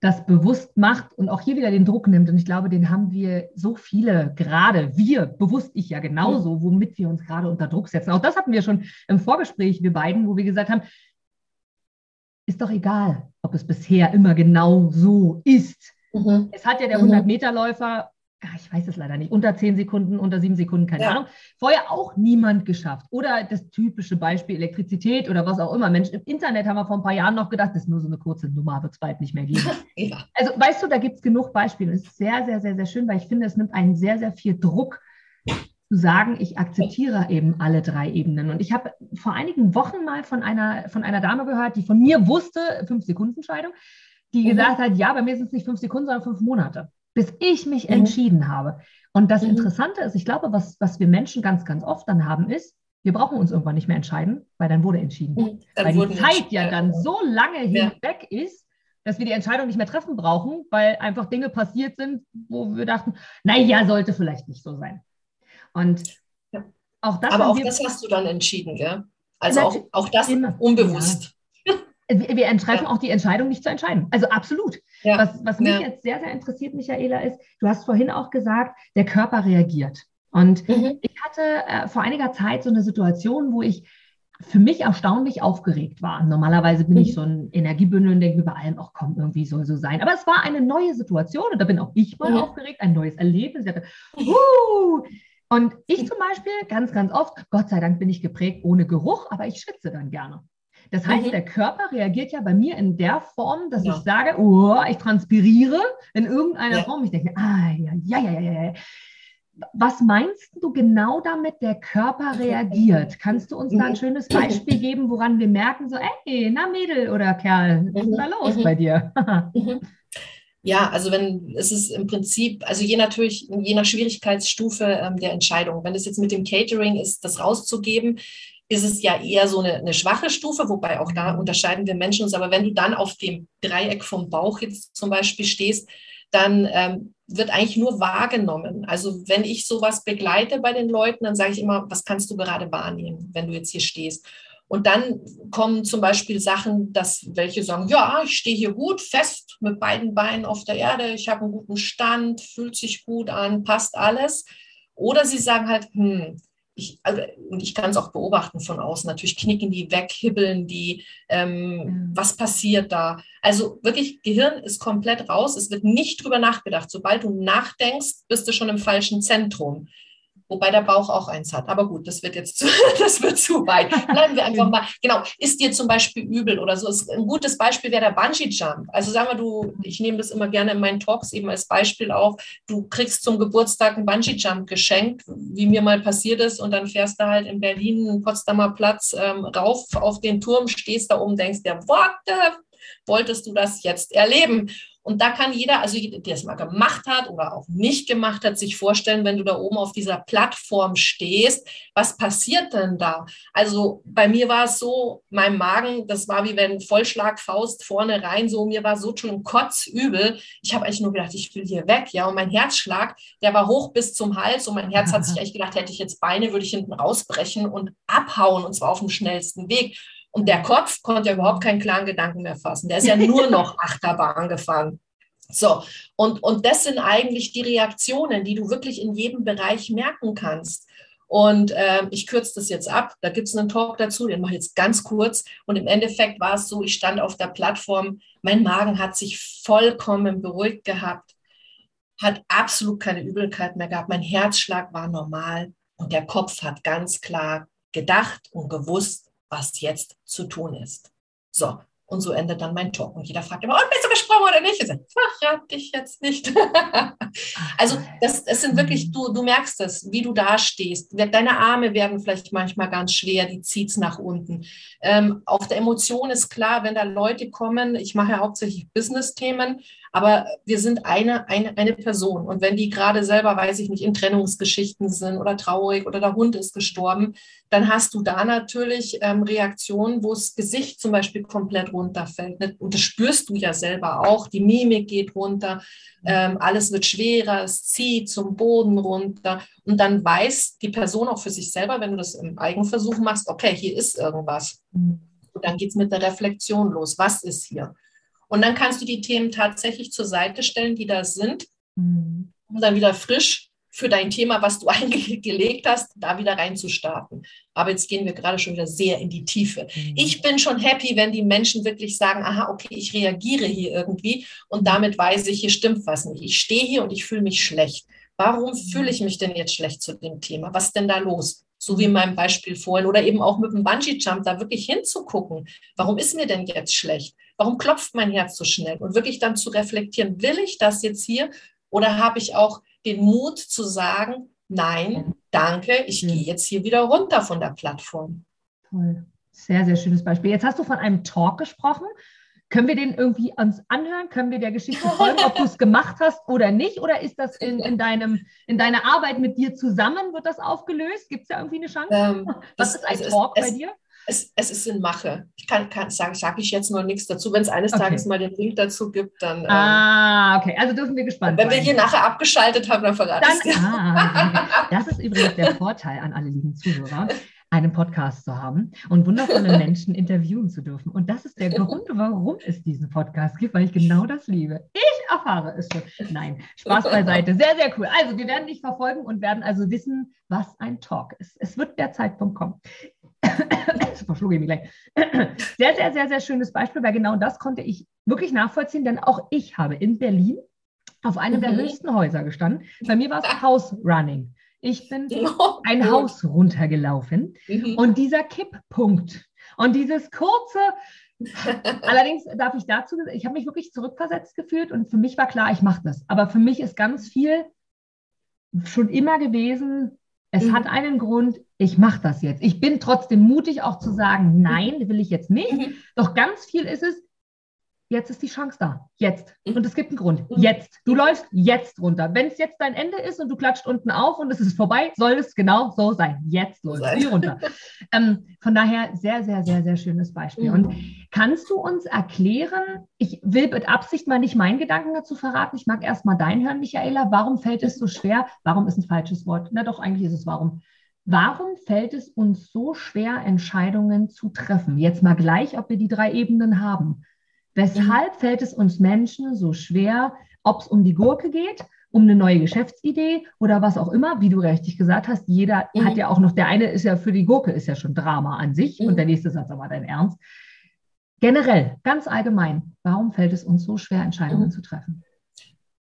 das bewusst macht und auch hier wieder den Druck nimmt. Und ich glaube, den haben wir so viele, gerade wir, bewusst ich ja genauso, womit wir uns gerade unter Druck setzen. Auch das hatten wir schon im Vorgespräch, wir beiden, wo wir gesagt haben, ist doch egal, ob es bisher immer genau so ist. Mhm. Es hat ja der 100-Meter-Läufer ich weiß es leider nicht, unter zehn Sekunden, unter sieben Sekunden, keine ja. Ahnung. Vorher auch niemand geschafft. Oder das typische Beispiel Elektrizität oder was auch immer. Mensch, im Internet haben wir vor ein paar Jahren noch gedacht, das ist nur so eine kurze Nummer, wird es bald nicht mehr geben. Ja. Also weißt du, da gibt es genug Beispiele. Es ist sehr, sehr, sehr, sehr schön, weil ich finde, es nimmt einen sehr, sehr viel Druck zu sagen, ich akzeptiere eben alle drei Ebenen. Und ich habe vor einigen Wochen mal von einer, von einer Dame gehört, die von mir wusste, fünf Sekunden Scheidung, die mhm. gesagt hat, ja, bei mir sind es nicht fünf Sekunden, sondern fünf Monate bis ich mich mhm. entschieden habe. Und das mhm. Interessante ist, ich glaube, was, was wir Menschen ganz, ganz oft dann haben, ist, wir brauchen uns irgendwann nicht mehr entscheiden, weil dann wurde entschieden. Mhm. Dann weil die Zeit ja dann so lange ja. hinweg ist, dass wir die Entscheidung nicht mehr treffen brauchen, weil einfach Dinge passiert sind, wo wir dachten, naja, sollte vielleicht nicht so sein. Und ja. auch das. Aber auch das hast du dann entschieden, gell? Also auch, auch das unbewusst. Wir, wir treffen ja. auch die Entscheidung, nicht zu entscheiden. Also absolut. Ja. Was, was mich jetzt sehr, sehr interessiert, Michaela, ist, du hast vorhin auch gesagt, der Körper reagiert. Und mhm. ich hatte äh, vor einiger Zeit so eine Situation, wo ich für mich erstaunlich aufgeregt war. Normalerweise bin mhm. ich so ein Energiebündel und denke mir bei allem, ach komm, irgendwie soll so sein. Aber es war eine neue Situation und da bin auch ich mal mhm. aufgeregt, ein neues Erlebnis. Dachte, uh! Und ich zum Beispiel ganz, ganz oft, Gott sei Dank bin ich geprägt ohne Geruch, aber ich schwitze dann gerne. Das heißt, mhm. der Körper reagiert ja bei mir in der Form, dass ja. ich sage, oh, ich transpiriere in irgendeiner ja. Form. Ich denke, ah, ja, ja, ja, ja, ja. Was meinst du genau damit, der Körper reagiert? Kannst du uns da ein mhm. schönes Beispiel geben, woran wir merken, so, ey, na Mädel oder Kerl, was ist mhm. da los bei dir? Ja, also wenn es ist im Prinzip, also je natürlich, je nach Schwierigkeitsstufe ähm, der Entscheidung. Wenn es jetzt mit dem Catering ist, das rauszugeben, ist es ja eher so eine, eine, schwache Stufe, wobei auch da unterscheiden wir Menschen uns. Aber wenn du dann auf dem Dreieck vom Bauch jetzt zum Beispiel stehst, dann ähm, wird eigentlich nur wahrgenommen. Also wenn ich sowas begleite bei den Leuten, dann sage ich immer, was kannst du gerade wahrnehmen, wenn du jetzt hier stehst? Und dann kommen zum Beispiel Sachen, dass welche sagen, ja, ich stehe hier gut fest mit beiden Beinen auf der Erde, ich habe einen guten Stand, fühlt sich gut an, passt alles. Oder sie sagen halt, hm, ich, also, und ich kann es auch beobachten von außen, natürlich knicken die weg, hibbeln die, ähm, was passiert da? Also wirklich, Gehirn ist komplett raus, es wird nicht drüber nachgedacht. Sobald du nachdenkst, bist du schon im falschen Zentrum wobei der Bauch auch eins hat. Aber gut, das wird jetzt zu, das wird zu weit. Bleiben wir einfach mal. Genau, ist dir zum Beispiel übel oder so? Ein gutes Beispiel wäre der Bungee Jump. Also sagen wir, du, ich nehme das immer gerne in meinen Talks eben als Beispiel auf. Du kriegst zum Geburtstag einen Bungee Jump geschenkt, wie mir mal passiert ist, und dann fährst du halt in Berlin, Potsdamer Platz ähm, rauf auf den Turm, stehst da oben, denkst dir, what the wolltest du das jetzt erleben? Und da kann jeder, also der es mal gemacht hat oder auch nicht gemacht hat, sich vorstellen, wenn du da oben auf dieser Plattform stehst, was passiert denn da? Also bei mir war es so, mein Magen, das war wie wenn Vollschlagfaust vorne rein, so mir war so schon kotzübel. Ich habe eigentlich nur gedacht, ich will hier weg, ja. Und mein Herzschlag, der war hoch bis zum Hals und mein Herz hat sich echt gedacht, hätte ich jetzt Beine, würde ich hinten rausbrechen und abhauen und zwar auf dem schnellsten Weg. Und der Kopf konnte ja überhaupt keinen klaren Gedanken mehr fassen. Der ist ja nur noch Achterbahn gefahren. So, und, und das sind eigentlich die Reaktionen, die du wirklich in jedem Bereich merken kannst. Und äh, ich kürze das jetzt ab. Da gibt es einen Talk dazu, den mache ich jetzt ganz kurz. Und im Endeffekt war es so, ich stand auf der Plattform, mein Magen hat sich vollkommen beruhigt gehabt, hat absolut keine Übelkeit mehr gehabt, mein Herzschlag war normal und der Kopf hat ganz klar gedacht und gewusst, was jetzt zu tun ist. So, und so endet dann mein Talk. Und jeder fragt immer, und bist du gesprungen oder nicht? Ich sage, verrat dich jetzt nicht. also das, das sind wirklich, du, du merkst es, wie du da stehst. Deine Arme werden vielleicht manchmal ganz schwer, die zieht es nach unten. Ähm, auf der Emotion ist klar, wenn da Leute kommen, ich mache ja hauptsächlich Business-Themen, aber wir sind eine, eine, eine Person. Und wenn die gerade selber, weiß ich nicht, in Trennungsgeschichten sind oder traurig oder der Hund ist gestorben, dann hast du da natürlich ähm, Reaktionen, wo das Gesicht zum Beispiel komplett runterfällt. Ne? Und das spürst du ja selber auch. Die Mimik geht runter, ähm, alles wird schwerer, es zieht zum Boden runter. Und dann weiß die Person auch für sich selber, wenn du das im Eigenversuch machst, okay, hier ist irgendwas. Mhm. Und dann geht es mit der Reflexion los. Was ist hier? Und dann kannst du die Themen tatsächlich zur Seite stellen, die da sind, mhm. um dann wieder frisch für dein Thema, was du eingelegt hast, da wieder reinzustarten. Aber jetzt gehen wir gerade schon wieder sehr in die Tiefe. Mhm. Ich bin schon happy, wenn die Menschen wirklich sagen, aha, okay, ich reagiere hier irgendwie und damit weiß ich, hier stimmt was nicht. Ich stehe hier und ich fühle mich schlecht. Warum mhm. fühle ich mich denn jetzt schlecht zu dem Thema? Was ist denn da los? So wie in meinem Beispiel vorhin oder eben auch mit dem Bungee-Jump, da wirklich hinzugucken. Warum ist mir denn jetzt schlecht? Warum klopft mein Herz so schnell? Und wirklich dann zu reflektieren, will ich das jetzt hier oder habe ich auch den Mut zu sagen, nein, danke, ich gehe jetzt hier wieder runter von der Plattform. Toll. Sehr, sehr schönes Beispiel. Jetzt hast du von einem Talk gesprochen. Können wir den irgendwie uns anhören? Können wir der Geschichte folgen, ob du es gemacht hast oder nicht? Oder ist das in, in, deinem, in deiner Arbeit mit dir zusammen? Wird das aufgelöst? Gibt es da irgendwie eine Chance? Ähm, Was ist ein Talk es, bei dir? Es, es ist in Mache. Ich kann, kann sage sag ich jetzt noch nichts dazu. Wenn es eines okay. Tages mal den Link dazu gibt, dann. Ähm, ah, okay. Also dürfen wir gespannt sein. Wenn wir hier nachher abgeschaltet haben, dann verrate ich es ah, Das ist übrigens der Vorteil an alle lieben Zuhörer, einen Podcast zu haben und wundervolle Menschen interviewen zu dürfen. Und das ist der Grund, warum es diesen Podcast gibt, weil ich genau das liebe. Ich erfahre es schon. Nein, Spaß beiseite. Sehr, sehr cool. Also, wir werden dich verfolgen und werden also wissen, was ein Talk ist. Es wird der Zeitpunkt kommen. verschlucke ich mich gleich. Sehr, sehr, sehr, sehr schönes Beispiel, weil genau das konnte ich wirklich nachvollziehen, denn auch ich habe in Berlin auf einem mhm. der höchsten Häuser gestanden. Bei mir war es House Running. Ich bin oh, ein gut. Haus runtergelaufen mhm. und dieser Kipppunkt und dieses kurze, allerdings darf ich dazu, ich habe mich wirklich zurückversetzt gefühlt und für mich war klar, ich mache das. Aber für mich ist ganz viel schon immer gewesen, es mhm. hat einen Grund, ich mache das jetzt. Ich bin trotzdem mutig, auch zu sagen, nein, will ich jetzt nicht. Mhm. Doch ganz viel ist es, jetzt ist die Chance da. Jetzt. Mhm. Und es gibt einen Grund. Mhm. Jetzt. Du läufst jetzt runter. Wenn es jetzt dein Ende ist und du klatscht unten auf und es ist vorbei, soll es genau so sein. Jetzt läufst du runter. ähm, von daher sehr, sehr, sehr, sehr schönes Beispiel. Mhm. Und kannst du uns erklären, ich will mit Absicht mal nicht meinen Gedanken dazu verraten, ich mag erst mal deinen hören, Michaela. Warum fällt es so schwer? Warum ist ein falsches Wort? Na doch, eigentlich ist es warum. Warum fällt es uns so schwer, Entscheidungen zu treffen? Jetzt mal gleich, ob wir die drei Ebenen haben. Weshalb fällt es uns Menschen so schwer, ob es um die Gurke geht, um eine neue Geschäftsidee oder was auch immer, wie du richtig gesagt hast, jeder mhm. hat ja auch noch, der eine ist ja für die Gurke, ist ja schon Drama an sich mhm. und der nächste Satz aber dein Ernst. Generell, ganz allgemein, warum fällt es uns so schwer, Entscheidungen mhm. zu treffen?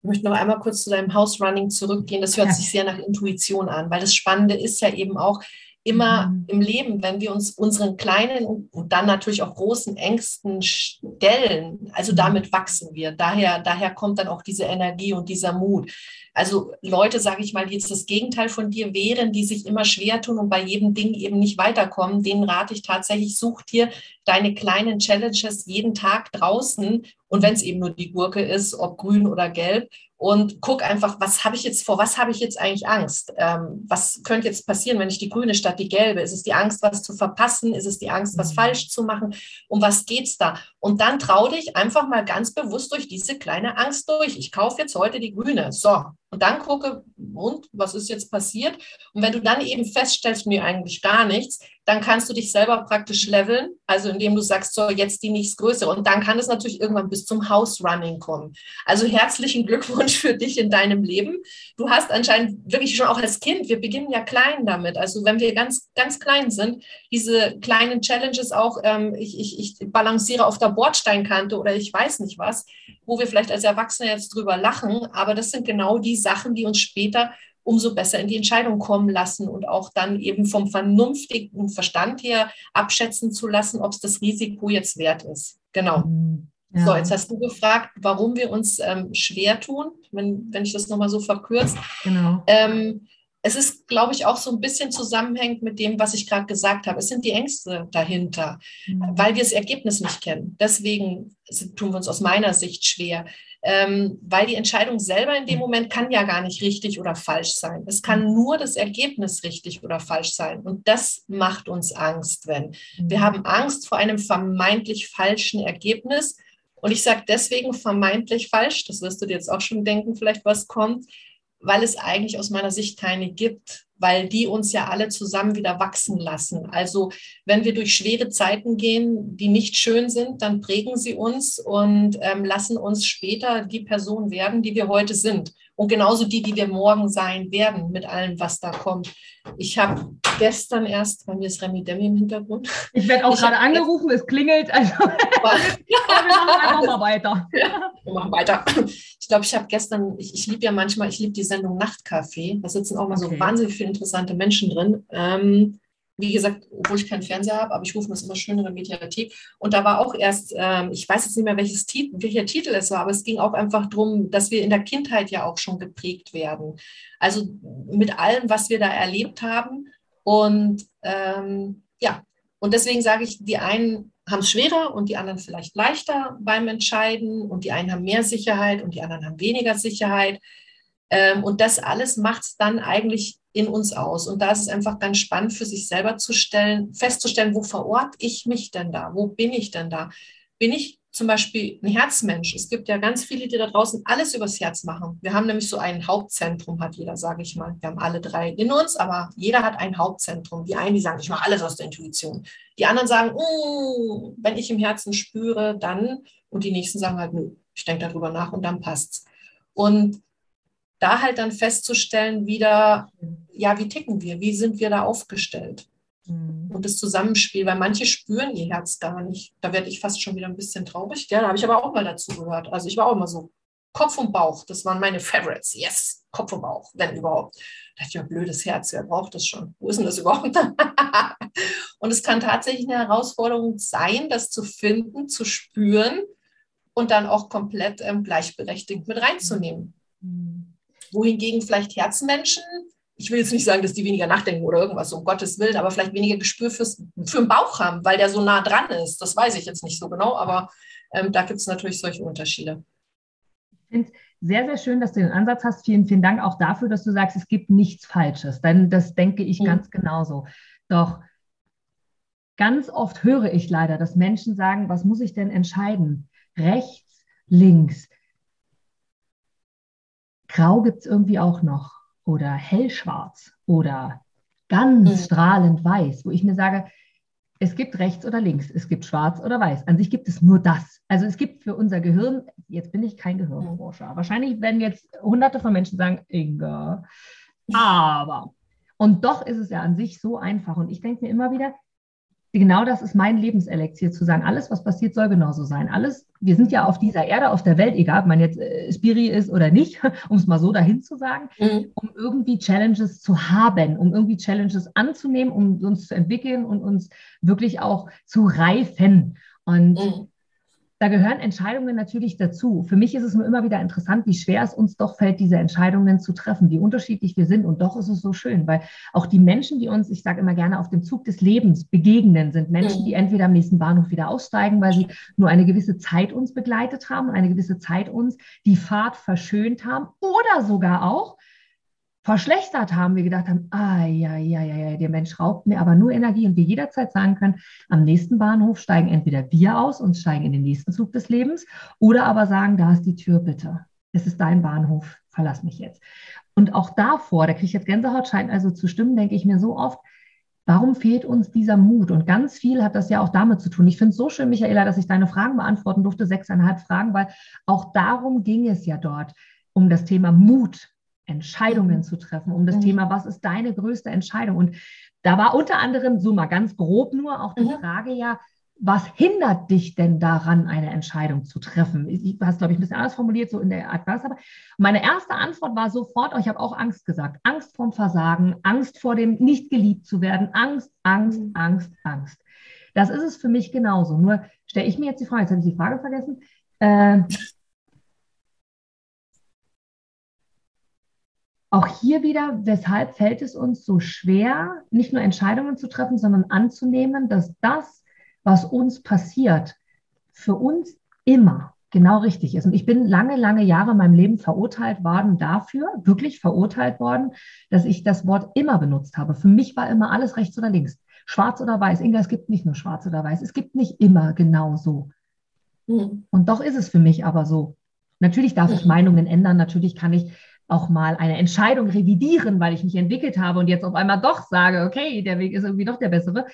Ich möchte noch einmal kurz zu deinem House Running zurückgehen. Das hört ja. sich sehr nach Intuition an, weil das Spannende ist ja eben auch, immer mhm. im Leben, wenn wir uns unseren kleinen und dann natürlich auch großen Ängsten stellen, also mhm. damit wachsen wir. Daher, daher kommt dann auch diese Energie und dieser Mut. Also Leute, sage ich mal, die jetzt das Gegenteil von dir wären, die sich immer schwer tun und bei jedem Ding eben nicht weiterkommen, denen rate ich tatsächlich, such dir deine kleinen Challenges jeden Tag draußen und wenn es eben nur die Gurke ist, ob grün oder gelb und guck einfach, was habe ich jetzt vor, was habe ich jetzt eigentlich Angst? Ähm, was könnte jetzt passieren, wenn ich die grüne statt die gelbe? Ist es die Angst, was zu verpassen? Ist es die Angst, was mhm. falsch zu machen? Um was geht's da? Und dann trau dich einfach mal ganz bewusst durch diese kleine Angst durch. Ich kaufe jetzt heute die grüne. So, und dann gucke, und was ist jetzt passiert? Und wenn du dann eben feststellst, mir eigentlich gar nichts, dann kannst du dich selber praktisch leveln, also indem du sagst, so jetzt die nächstgrößere. Und dann kann es natürlich irgendwann bis zum House Running kommen. Also herzlichen Glückwunsch für dich in deinem Leben. Du hast anscheinend wirklich schon auch als Kind, wir beginnen ja klein damit. Also wenn wir ganz, ganz klein sind, diese kleinen Challenges auch, ähm, ich, ich, ich balanciere auf der Bordsteinkante oder ich weiß nicht was, wo wir vielleicht als Erwachsene jetzt drüber lachen, aber das sind genau die Sachen, die uns später umso besser in die Entscheidung kommen lassen und auch dann eben vom vernünftigen Verstand her abschätzen zu lassen, ob es das Risiko jetzt wert ist. Genau. Mhm. Ja. So, jetzt hast du gefragt, warum wir uns ähm, schwer tun, wenn, wenn ich das nochmal so verkürze. Genau. Ähm, es ist, glaube ich, auch so ein bisschen zusammenhängend mit dem, was ich gerade gesagt habe. Es sind die Ängste dahinter, mhm. weil wir das Ergebnis nicht kennen. Deswegen tun wir uns aus meiner Sicht schwer ähm, weil die Entscheidung selber in dem hm. Moment kann ja gar nicht richtig oder falsch sein. Es kann hm. nur das Ergebnis richtig oder falsch sein. Und das macht uns Angst, wenn wir hm. haben Angst vor einem vermeintlich falschen Ergebnis. Und ich sage deswegen vermeintlich falsch, das wirst du dir jetzt auch schon denken, vielleicht was kommt, weil es eigentlich aus meiner Sicht keine gibt weil die uns ja alle zusammen wieder wachsen lassen. Also wenn wir durch schwere Zeiten gehen, die nicht schön sind, dann prägen sie uns und ähm, lassen uns später die Person werden, die wir heute sind. Und genauso die, die wir morgen sein werden, mit allem, was da kommt. Ich habe gestern erst, bei mir ist Remi Demi im Hintergrund. Ich werde auch ich gerade angerufen, es klingelt. Also wir machen einfach mal weiter. Ja, wir machen weiter. Ich glaube, ich habe gestern, ich, ich liebe ja manchmal, ich liebe die Sendung Nachtcafé. Da sitzen auch mal okay. so wahnsinnig viele interessante Menschen drin. Ähm, wie gesagt, obwohl ich keinen Fernseher habe, aber ich rufe mir das immer schön in der Mediathek. Und da war auch erst, ähm, ich weiß jetzt nicht mehr, welches Tit welcher Titel es war, aber es ging auch einfach darum, dass wir in der Kindheit ja auch schon geprägt werden. Also mit allem, was wir da erlebt haben. Und ähm, ja, und deswegen sage ich, die einen haben es schwerer und die anderen vielleicht leichter beim Entscheiden und die einen haben mehr Sicherheit und die anderen haben weniger Sicherheit. Ähm, und das alles macht es dann eigentlich in uns aus. Und da ist es einfach ganz spannend für sich selber zu stellen, festzustellen, wo verort ich mich denn da? Wo bin ich denn da? Bin ich zum Beispiel ein Herzmensch? Es gibt ja ganz viele, die da draußen alles übers Herz machen. Wir haben nämlich so ein Hauptzentrum, hat jeder, sage ich mal. Wir haben alle drei in uns, aber jeder hat ein Hauptzentrum. Die einen, die sagen, ich mache alles aus der Intuition. Die anderen sagen, mm, wenn ich im Herzen spüre, dann. Und die nächsten sagen halt, nö, ich denke darüber nach und dann passt's. Und da halt dann festzustellen, wieder, ja, wie ticken wir, wie sind wir da aufgestellt? Mhm. Und das Zusammenspiel, weil manche spüren ihr Herz gar nicht. Da werde ich fast schon wieder ein bisschen traurig. Ja, da habe ich aber auch mal dazu gehört. Also ich war auch immer so Kopf und Bauch, das waren meine Favorites. Yes, Kopf und Bauch, wenn überhaupt. Da dachte ich, ja, blödes Herz, wer braucht das schon? Wo ist denn das überhaupt? und es kann tatsächlich eine Herausforderung sein, das zu finden, zu spüren und dann auch komplett ähm, gleichberechtigt mit reinzunehmen. Mhm. Wohingegen vielleicht Herzmenschen ich will jetzt nicht sagen, dass die weniger nachdenken oder irgendwas, um Gottes Willen, aber vielleicht weniger Gespür fürs, für den Bauch haben, weil der so nah dran ist. Das weiß ich jetzt nicht so genau, aber ähm, da gibt es natürlich solche Unterschiede. Ich finde es sehr, sehr schön, dass du den Ansatz hast. Vielen, vielen Dank auch dafür, dass du sagst, es gibt nichts Falsches. Denn das denke ich mhm. ganz genauso. Doch ganz oft höre ich leider, dass Menschen sagen, was muss ich denn entscheiden? Rechts, links. Grau gibt es irgendwie auch noch oder hellschwarz oder ganz mhm. strahlend weiß, wo ich mir sage, es gibt rechts oder links, es gibt schwarz oder weiß. An sich gibt es nur das. Also es gibt für unser Gehirn, jetzt bin ich kein Gehirnforscher, wahrscheinlich werden jetzt hunderte von Menschen sagen, Inga, aber. Und doch ist es ja an sich so einfach. Und ich denke mir immer wieder, genau das ist mein Lebenselixier, zu sagen, alles, was passiert, soll genauso sein. Alles, wir sind ja auf dieser Erde, auf der Welt, egal ob man jetzt äh, Spiri ist oder nicht, um es mal so dahin zu sagen, mhm. um irgendwie Challenges zu haben, um irgendwie Challenges anzunehmen, um uns zu entwickeln und uns wirklich auch zu reifen. Und mhm da gehören Entscheidungen natürlich dazu. Für mich ist es nur immer wieder interessant, wie schwer es uns doch fällt, diese Entscheidungen zu treffen, wie unterschiedlich wir sind. Und doch ist es so schön, weil auch die Menschen, die uns, ich sage immer gerne, auf dem Zug des Lebens begegnen, sind Menschen, die mhm. entweder am nächsten Bahnhof wieder aussteigen, weil sie nur eine gewisse Zeit uns begleitet haben und eine gewisse Zeit uns die Fahrt verschönt haben oder sogar auch, verschlechtert haben, wir gedacht haben, ah, ja, ja, ja, ja, der Mensch raubt mir aber nur Energie und wir jederzeit sagen können, am nächsten Bahnhof steigen entweder wir aus und steigen in den nächsten Zug des Lebens oder aber sagen, da ist die Tür, bitte. Es ist dein Bahnhof, verlass mich jetzt. Und auch davor, da kriege ich jetzt Gänsehaut, scheint also zu stimmen, denke ich mir so oft, Warum fehlt uns dieser Mut? Und ganz viel hat das ja auch damit zu tun. Ich finde es so schön, Michaela, dass ich deine Fragen beantworten durfte, sechseinhalb Fragen, weil auch darum ging es ja dort, um das Thema Mut. Entscheidungen zu treffen, um das mhm. Thema, was ist deine größte Entscheidung? Und da war unter anderem, so mal ganz grob nur, auch die mhm. Frage ja, was hindert dich denn daran, eine Entscheidung zu treffen? Du hast, glaube ich, ein bisschen anders formuliert, so in der Art was. Aber meine erste Antwort war sofort, oh, ich habe auch Angst gesagt. Angst vorm Versagen, Angst vor dem nicht geliebt zu werden, Angst, Angst, mhm. Angst, Angst. Das ist es für mich genauso. Nur stelle ich mir jetzt die Frage, jetzt habe ich die Frage vergessen. Äh, auch hier wieder, weshalb fällt es uns so schwer, nicht nur Entscheidungen zu treffen, sondern anzunehmen, dass das, was uns passiert, für uns immer genau richtig ist. Und ich bin lange, lange Jahre in meinem Leben verurteilt worden dafür, wirklich verurteilt worden, dass ich das Wort immer benutzt habe. Für mich war immer alles rechts oder links, schwarz oder weiß. Inga, es gibt nicht nur schwarz oder weiß, es gibt nicht immer genau so. Mhm. Und doch ist es für mich aber so. Natürlich darf ich Meinungen ändern, natürlich kann ich auch mal eine Entscheidung revidieren, weil ich mich entwickelt habe und jetzt auf einmal doch sage, okay, der Weg ist irgendwie doch der bessere.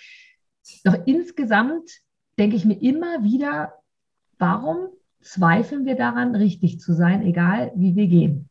Doch insgesamt denke ich mir immer wieder, warum zweifeln wir daran, richtig zu sein, egal wie wir gehen?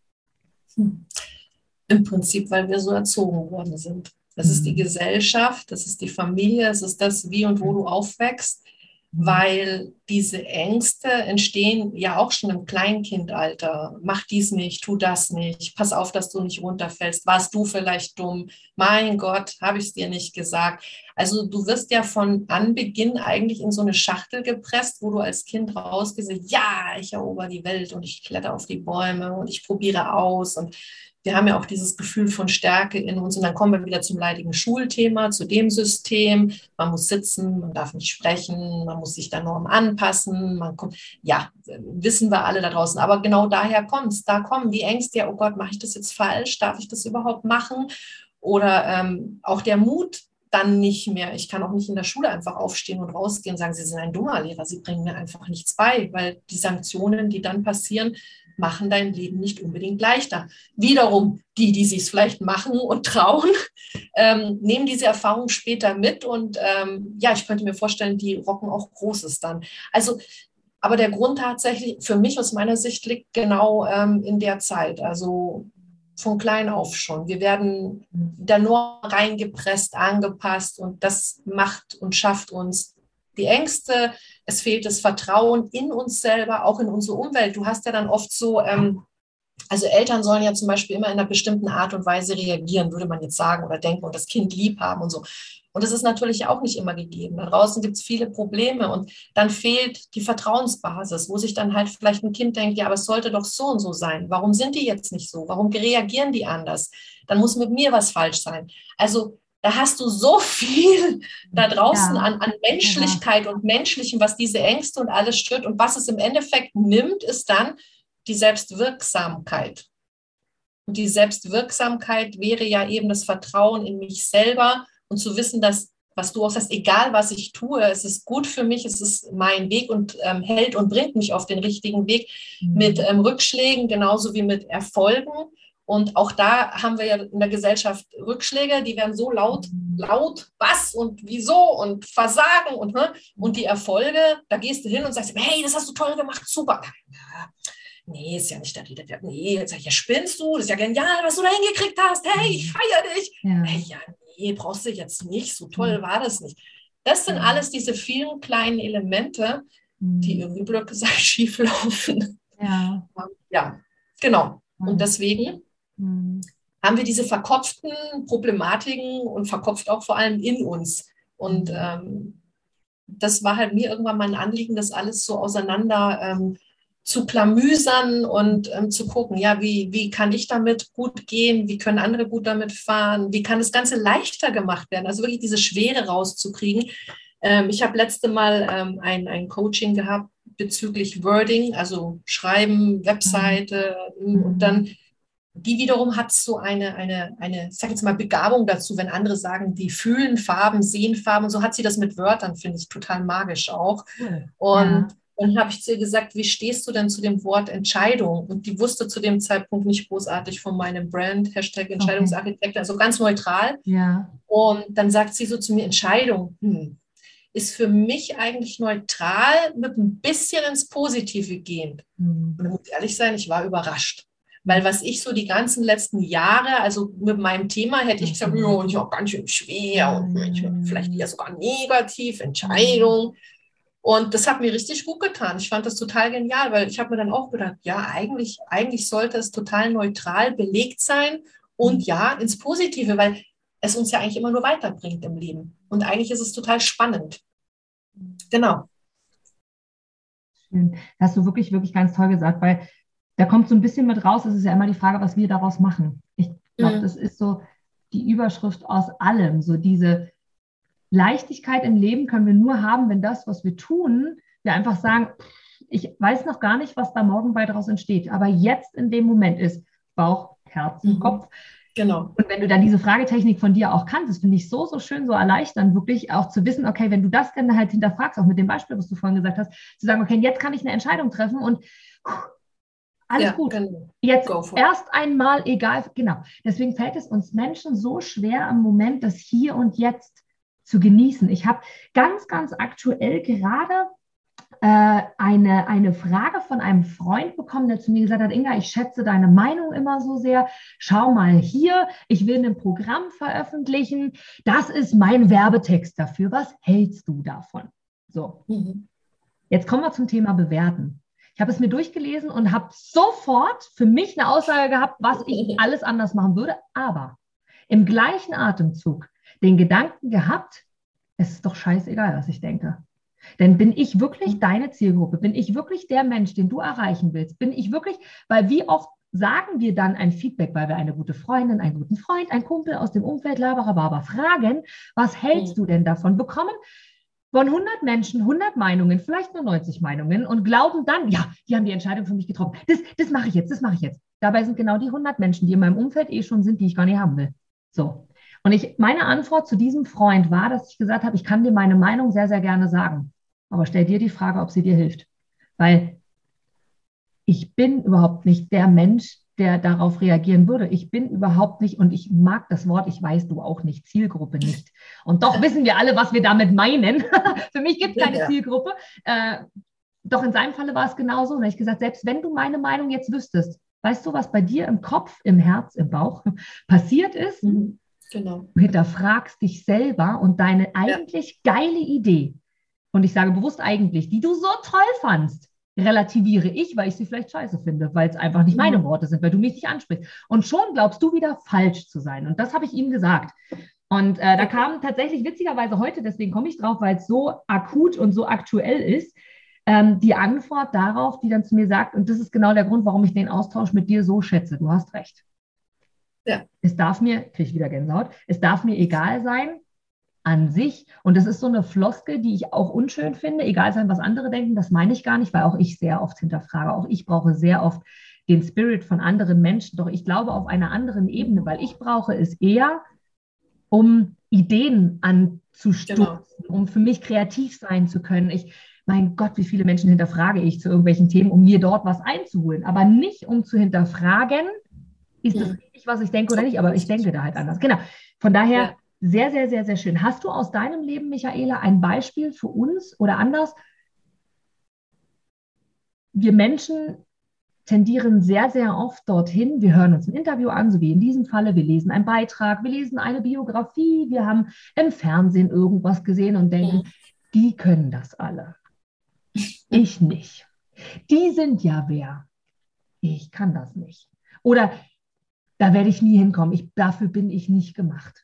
Im Prinzip, weil wir so erzogen worden sind. Das ist die mhm. Gesellschaft, das ist die Familie, das ist das, wie und wo du aufwächst. Mhm. weil diese Ängste entstehen ja auch schon im Kleinkindalter. Mach dies nicht, tu das nicht, pass auf, dass du nicht runterfällst. Warst du vielleicht dumm? Mein Gott, habe ich es dir nicht gesagt. Also du wirst ja von Anbeginn eigentlich in so eine Schachtel gepresst, wo du als Kind rausgehst, ja, ich erober die Welt und ich kletter auf die Bäume und ich probiere aus und wir haben ja auch dieses Gefühl von Stärke in uns. Und dann kommen wir wieder zum leidigen Schulthema, zu dem System. Man muss sitzen, man darf nicht sprechen, man muss sich der Norm anpassen. Man kommt, ja, wissen wir alle da draußen. Aber genau daher kommt es. Da kommen die Ängste, ja, oh Gott, mache ich das jetzt falsch? Darf ich das überhaupt machen? Oder ähm, auch der Mut, dann nicht mehr. Ich kann auch nicht in der Schule einfach aufstehen und rausgehen und sagen, Sie sind ein dummer Lehrer, Sie bringen mir einfach nichts bei, weil die Sanktionen, die dann passieren, machen dein Leben nicht unbedingt leichter. Wiederum, die, die sich es vielleicht machen und trauen, ähm, nehmen diese Erfahrung später mit und ähm, ja, ich könnte mir vorstellen, die rocken auch Großes dann. Also, aber der Grund tatsächlich für mich aus meiner Sicht liegt genau ähm, in der Zeit. Also von klein auf schon. Wir werden da nur reingepresst, angepasst und das macht und schafft uns die Ängste. Es fehlt das Vertrauen in uns selber, auch in unsere Umwelt. Du hast ja dann oft so, ähm, also Eltern sollen ja zum Beispiel immer in einer bestimmten Art und Weise reagieren, würde man jetzt sagen oder denken und das Kind lieb haben und so. Und das ist natürlich auch nicht immer gegeben. Da draußen gibt es viele Probleme und dann fehlt die Vertrauensbasis, wo sich dann halt vielleicht ein Kind denkt, ja, aber es sollte doch so und so sein. Warum sind die jetzt nicht so? Warum reagieren die anders? Dann muss mit mir was falsch sein. Also da hast du so viel da draußen ja. an, an, Menschlichkeit ja. und Menschlichem, was diese Ängste und alles stört. Und was es im Endeffekt nimmt, ist dann die Selbstwirksamkeit. Und die Selbstwirksamkeit wäre ja eben das Vertrauen in mich selber und zu wissen, dass, was du auch sagst, egal was ich tue, es ist gut für mich, es ist mein Weg und ähm, hält und bringt mich auf den richtigen Weg mhm. mit ähm, Rückschlägen genauso wie mit Erfolgen. Und auch da haben wir ja in der Gesellschaft Rückschläge, die werden so laut, mhm. laut, was und wieso und Versagen und, ne? und die Erfolge, da gehst du hin und sagst, hey, das hast du toll gemacht, super. Nee, ist ja nicht der Rede. Nee, jetzt sag ich, ja, spinnst du? Das ist ja genial, was du da hingekriegt hast. Hey, ich feiere dich. Ja. Hey, ja, nee, brauchst du jetzt nicht, so toll mhm. war das nicht. Das sind alles diese vielen kleinen Elemente, die mhm. irgendwie blöd gesagt schief laufen. Ja, ja genau. Und deswegen haben wir diese verkopften Problematiken und verkopft auch vor allem in uns. Und ähm, das war halt mir irgendwann mein Anliegen, das alles so auseinander ähm, zu klamüsern und ähm, zu gucken, ja, wie, wie kann ich damit gut gehen, wie können andere gut damit fahren, wie kann das Ganze leichter gemacht werden, also wirklich diese Schwere rauszukriegen. Ähm, ich habe letzte Mal ähm, ein, ein Coaching gehabt bezüglich Wording, also Schreiben, Webseite mhm. und dann die wiederum hat so eine, eine, eine, ich sag jetzt mal, Begabung dazu, wenn andere sagen, die fühlen Farben, sehen Farben und so hat sie das mit Wörtern, finde ich total magisch auch. Cool. Und ja. dann habe ich zu ihr gesagt, wie stehst du denn zu dem Wort Entscheidung? Und die wusste zu dem Zeitpunkt nicht großartig von meinem Brand, Hashtag Entscheidungsarchitekt, okay. also ganz neutral. Ja. Und dann sagt sie so zu mir, Entscheidung, hm, ist für mich eigentlich neutral mit ein bisschen ins Positive gehend. Mhm. Und ich muss ehrlich sein, ich war überrascht. Weil was ich so die ganzen letzten Jahre, also mit meinem Thema hätte ich gesagt, oh, ja, ganz schön schwer und vielleicht eher sogar negativ, Entscheidung. Und das hat mir richtig gut getan. Ich fand das total genial, weil ich habe mir dann auch gedacht, ja, eigentlich, eigentlich sollte es total neutral belegt sein und ja, ins Positive, weil es uns ja eigentlich immer nur weiterbringt im Leben. Und eigentlich ist es total spannend. Genau. Hast du wirklich, wirklich ganz toll gesagt, weil da kommt so ein bisschen mit raus, es ist ja immer die Frage, was wir daraus machen. Ich glaube, mhm. das ist so die Überschrift aus allem. So diese Leichtigkeit im Leben können wir nur haben, wenn das, was wir tun, wir einfach sagen, ich weiß noch gar nicht, was da morgen bei daraus entsteht, aber jetzt in dem Moment ist Bauch, Herz, mhm. Kopf. Genau. Und wenn du dann diese Fragetechnik von dir auch kannst, das finde ich so, so schön, so erleichternd, wirklich auch zu wissen, okay, wenn du das dann halt hinterfragst, auch mit dem Beispiel, was du vorhin gesagt hast, zu sagen, okay, jetzt kann ich eine Entscheidung treffen und alles ja, gut. Jetzt erst einmal egal, genau. Deswegen fällt es uns Menschen so schwer im Moment, das hier und jetzt zu genießen. Ich habe ganz, ganz aktuell gerade äh, eine, eine Frage von einem Freund bekommen, der zu mir gesagt hat, Inga, ich schätze deine Meinung immer so sehr. Schau mal hier, ich will ein Programm veröffentlichen. Das ist mein Werbetext dafür. Was hältst du davon? So. Mhm. Jetzt kommen wir zum Thema Bewerten. Ich habe es mir durchgelesen und habe sofort für mich eine Aussage gehabt, was ich alles anders machen würde. Aber im gleichen Atemzug den Gedanken gehabt, es ist doch scheißegal, was ich denke. Denn bin ich wirklich deine Zielgruppe? Bin ich wirklich der Mensch, den du erreichen willst? Bin ich wirklich, weil wie oft sagen wir dann ein Feedback, weil wir eine gute Freundin, einen guten Freund, einen Kumpel aus dem Umfeld, Laberababa fragen, was hältst du denn davon? Bekommen von 100 Menschen 100 Meinungen, vielleicht nur 90 Meinungen und glauben dann, ja, die haben die Entscheidung für mich getroffen. Das, das mache ich jetzt, das mache ich jetzt. Dabei sind genau die 100 Menschen, die in meinem Umfeld eh schon sind, die ich gar nicht haben will. So. Und ich, meine Antwort zu diesem Freund war, dass ich gesagt habe, ich kann dir meine Meinung sehr, sehr gerne sagen. Aber stell dir die Frage, ob sie dir hilft. Weil ich bin überhaupt nicht der Mensch, der darauf reagieren würde. Ich bin überhaupt nicht, und ich mag das Wort, ich weiß du auch nicht, Zielgruppe nicht. Und doch wissen wir alle, was wir damit meinen. Für mich gibt es keine ja. Zielgruppe. Äh, doch in seinem Falle war es genauso. Und ich gesagt, selbst wenn du meine Meinung jetzt wüsstest, weißt du, was bei dir im Kopf, im Herz, im Bauch passiert ist? Mhm. Genau. Du hinterfragst dich selber und deine eigentlich ja. geile Idee, und ich sage bewusst eigentlich, die du so toll fandst, relativiere ich, weil ich sie vielleicht scheiße finde, weil es einfach nicht meine mhm. Worte sind, weil du mich nicht ansprichst. Und schon glaubst du wieder falsch zu sein. Und das habe ich ihm gesagt. Und äh, da kam tatsächlich witzigerweise heute, deswegen komme ich drauf, weil es so akut und so aktuell ist, ähm, die Antwort darauf, die dann zu mir sagt, und das ist genau der Grund, warum ich den Austausch mit dir so schätze. Du hast recht. Ja. Es darf mir, kriege ich wieder Gänsehaut, es darf mir egal sein, an sich. Und das ist so eine Floskel, die ich auch unschön finde, egal sein, was andere denken, das meine ich gar nicht, weil auch ich sehr oft hinterfrage. Auch ich brauche sehr oft den Spirit von anderen Menschen. Doch ich glaube auf einer anderen Ebene, weil ich brauche es eher, um Ideen anzustoßen, genau. um für mich kreativ sein zu können. Ich, mein Gott, wie viele Menschen hinterfrage ich zu irgendwelchen Themen, um mir dort was einzuholen, aber nicht um zu hinterfragen, ist das richtig, was ich denke oder nicht, aber ich denke da halt anders. Genau. Von daher ja. Sehr, sehr, sehr, sehr schön. Hast du aus deinem Leben, Michaela, ein Beispiel für uns oder anders? Wir Menschen tendieren sehr, sehr oft dorthin. Wir hören uns ein Interview an, so wie in diesem Falle. Wir lesen einen Beitrag, wir lesen eine Biografie, wir haben im Fernsehen irgendwas gesehen und denken, die können das alle. Ich nicht. Die sind ja wer. Ich kann das nicht. Oder da werde ich nie hinkommen. Ich, dafür bin ich nicht gemacht.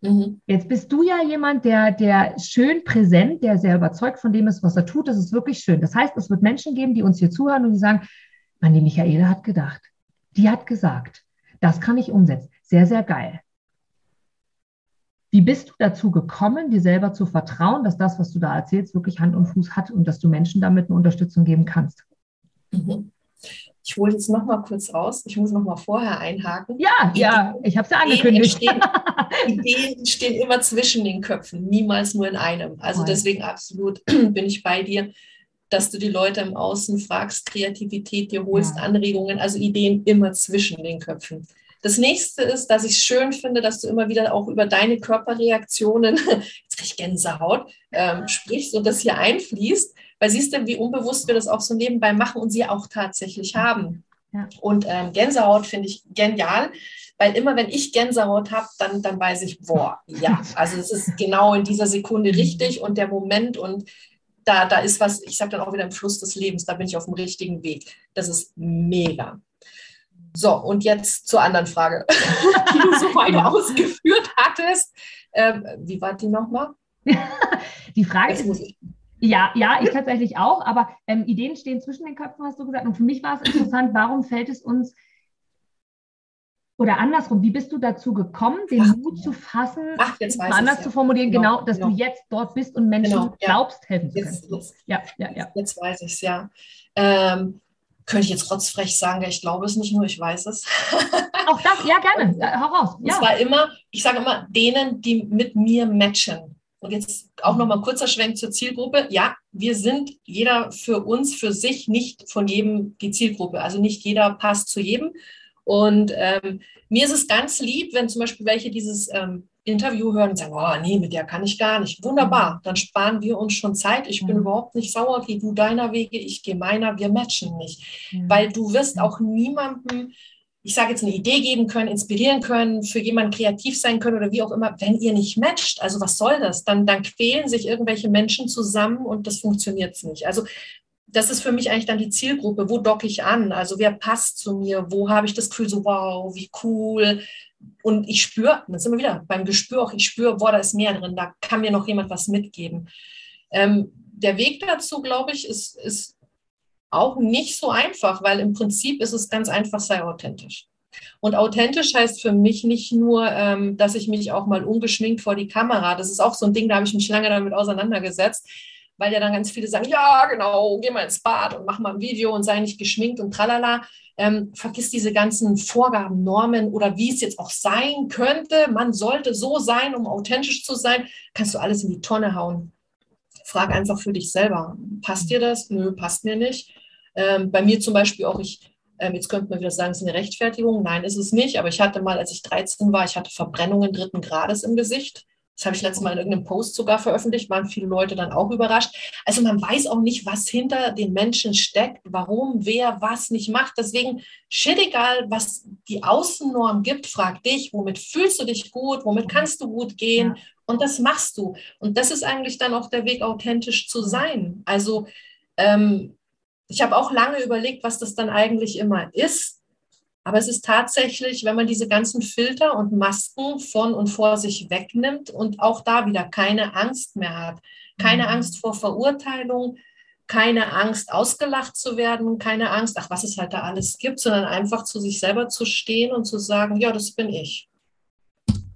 Mhm. Jetzt bist du ja jemand, der, der schön präsent, der sehr überzeugt von dem ist, was er tut. Das ist wirklich schön. Das heißt, es wird Menschen geben, die uns hier zuhören und die sagen, man, die Michaela hat gedacht. Die hat gesagt, das kann ich umsetzen. Sehr, sehr geil. Wie bist du dazu gekommen, dir selber zu vertrauen, dass das, was du da erzählst, wirklich Hand und Fuß hat und dass du Menschen damit eine Unterstützung geben kannst? Mhm. Ich hole jetzt noch mal kurz aus. Ich muss noch mal vorher einhaken. Ja, Ideen, ja, ich habe es ja angekündigt. Ideen entstehen, Ideen stehen immer zwischen den Köpfen, niemals nur in einem. Also deswegen absolut bin ich bei dir, dass du die Leute im Außen fragst, Kreativität dir holst, ja. Anregungen, also Ideen immer zwischen den Köpfen. Das nächste ist, dass ich es schön finde, dass du immer wieder auch über deine Körperreaktionen, jetzt kriege ich Gänsehaut, ähm, sprichst und das hier einfließt, weil siehst du, wie unbewusst wir das auch so nebenbei machen und sie auch tatsächlich haben. Ja. Und ähm, Gänsehaut finde ich genial, weil immer wenn ich Gänsehaut habe, dann, dann weiß ich, boah, ja, also es ist genau in dieser Sekunde richtig und der Moment und da, da ist was, ich sage dann auch wieder im Fluss des Lebens, da bin ich auf dem richtigen Weg. Das ist mega. So, und jetzt zur anderen Frage, die du so weit ausgeführt hattest. Ähm, wie war die nochmal? die Frage ist, ja, ja, ich tatsächlich auch, aber ähm, Ideen stehen zwischen den Köpfen, hast du gesagt. Und für mich war es interessant, warum fällt es uns oder andersrum, wie bist du dazu gekommen, den Ach, Mut zu fassen, Ach, anders ja. zu formulieren, genau, genau dass genau. du jetzt dort bist und Menschen genau, ja. glaubst, helfen zu können. Jetzt, jetzt, ja, ja, ja. Jetzt weiß ich es, ja. Ähm, könnte ich jetzt rotzfrech sagen, ich glaube es nicht nur, ich weiß es. Auch das, ja, gerne, hau raus. Ja. Und zwar immer, ich sage immer, denen, die mit mir matchen. Und jetzt auch nochmal kurzer Schwenk zur Zielgruppe. Ja, wir sind jeder für uns, für sich, nicht von jedem die Zielgruppe. Also nicht jeder passt zu jedem. Und ähm, mir ist es ganz lieb, wenn zum Beispiel welche dieses ähm, Interview hören und sagen, oh nee, mit der kann ich gar nicht. Wunderbar, dann sparen wir uns schon Zeit. Ich bin überhaupt nicht sauer, geh du deiner Wege, ich gehe meiner, wir matchen nicht. Weil du wirst auch niemandem, ich sage jetzt eine Idee geben können, inspirieren können, für jemanden kreativ sein können oder wie auch immer, wenn ihr nicht matcht. Also was soll das? Dann, dann quälen sich irgendwelche Menschen zusammen und das funktioniert nicht. Also das ist für mich eigentlich dann die Zielgruppe. Wo docke ich an? Also wer passt zu mir? Wo habe ich das Gefühl so, wow, wie cool? Und ich spüre, dann sind wir wieder beim Gespür auch, ich spüre, boah, da ist mehr drin, da kann mir noch jemand was mitgeben. Ähm, der Weg dazu, glaube ich, ist, ist auch nicht so einfach, weil im Prinzip ist es ganz einfach, sei authentisch. Und authentisch heißt für mich nicht nur, ähm, dass ich mich auch mal ungeschminkt vor die Kamera, das ist auch so ein Ding, da habe ich mich lange damit auseinandergesetzt, weil ja dann ganz viele sagen, ja, genau, geh mal ins Bad und mach mal ein Video und sei nicht geschminkt und tralala. Ähm, vergiss diese ganzen Vorgaben, Normen oder wie es jetzt auch sein könnte. Man sollte so sein, um authentisch zu sein. Kannst du alles in die Tonne hauen. Frag einfach für dich selber. Passt dir das? Nö, passt mir nicht. Ähm, bei mir zum Beispiel auch, ich, ähm, jetzt könnte man wieder sagen, es ist eine Rechtfertigung. Nein, ist es nicht. Aber ich hatte mal, als ich 13 war, ich hatte Verbrennungen dritten Grades im Gesicht Das habe ich letztes Mal in irgendeinem Post sogar veröffentlicht, waren viele Leute dann auch überrascht. Also man weiß auch nicht, was hinter den Menschen steckt, warum, wer was nicht macht. Deswegen, shit egal, was die Außennorm gibt, frag dich, womit fühlst du dich gut, womit kannst du gut gehen ja. und das machst du. Und das ist eigentlich dann auch der Weg, authentisch zu sein. Also ähm, ich habe auch lange überlegt, was das dann eigentlich immer ist. Aber es ist tatsächlich, wenn man diese ganzen Filter und Masken von und vor sich wegnimmt und auch da wieder keine Angst mehr hat, keine mhm. Angst vor Verurteilung, keine Angst ausgelacht zu werden, keine Angst, ach, was es halt da alles gibt, sondern einfach zu sich selber zu stehen und zu sagen, ja, das bin ich.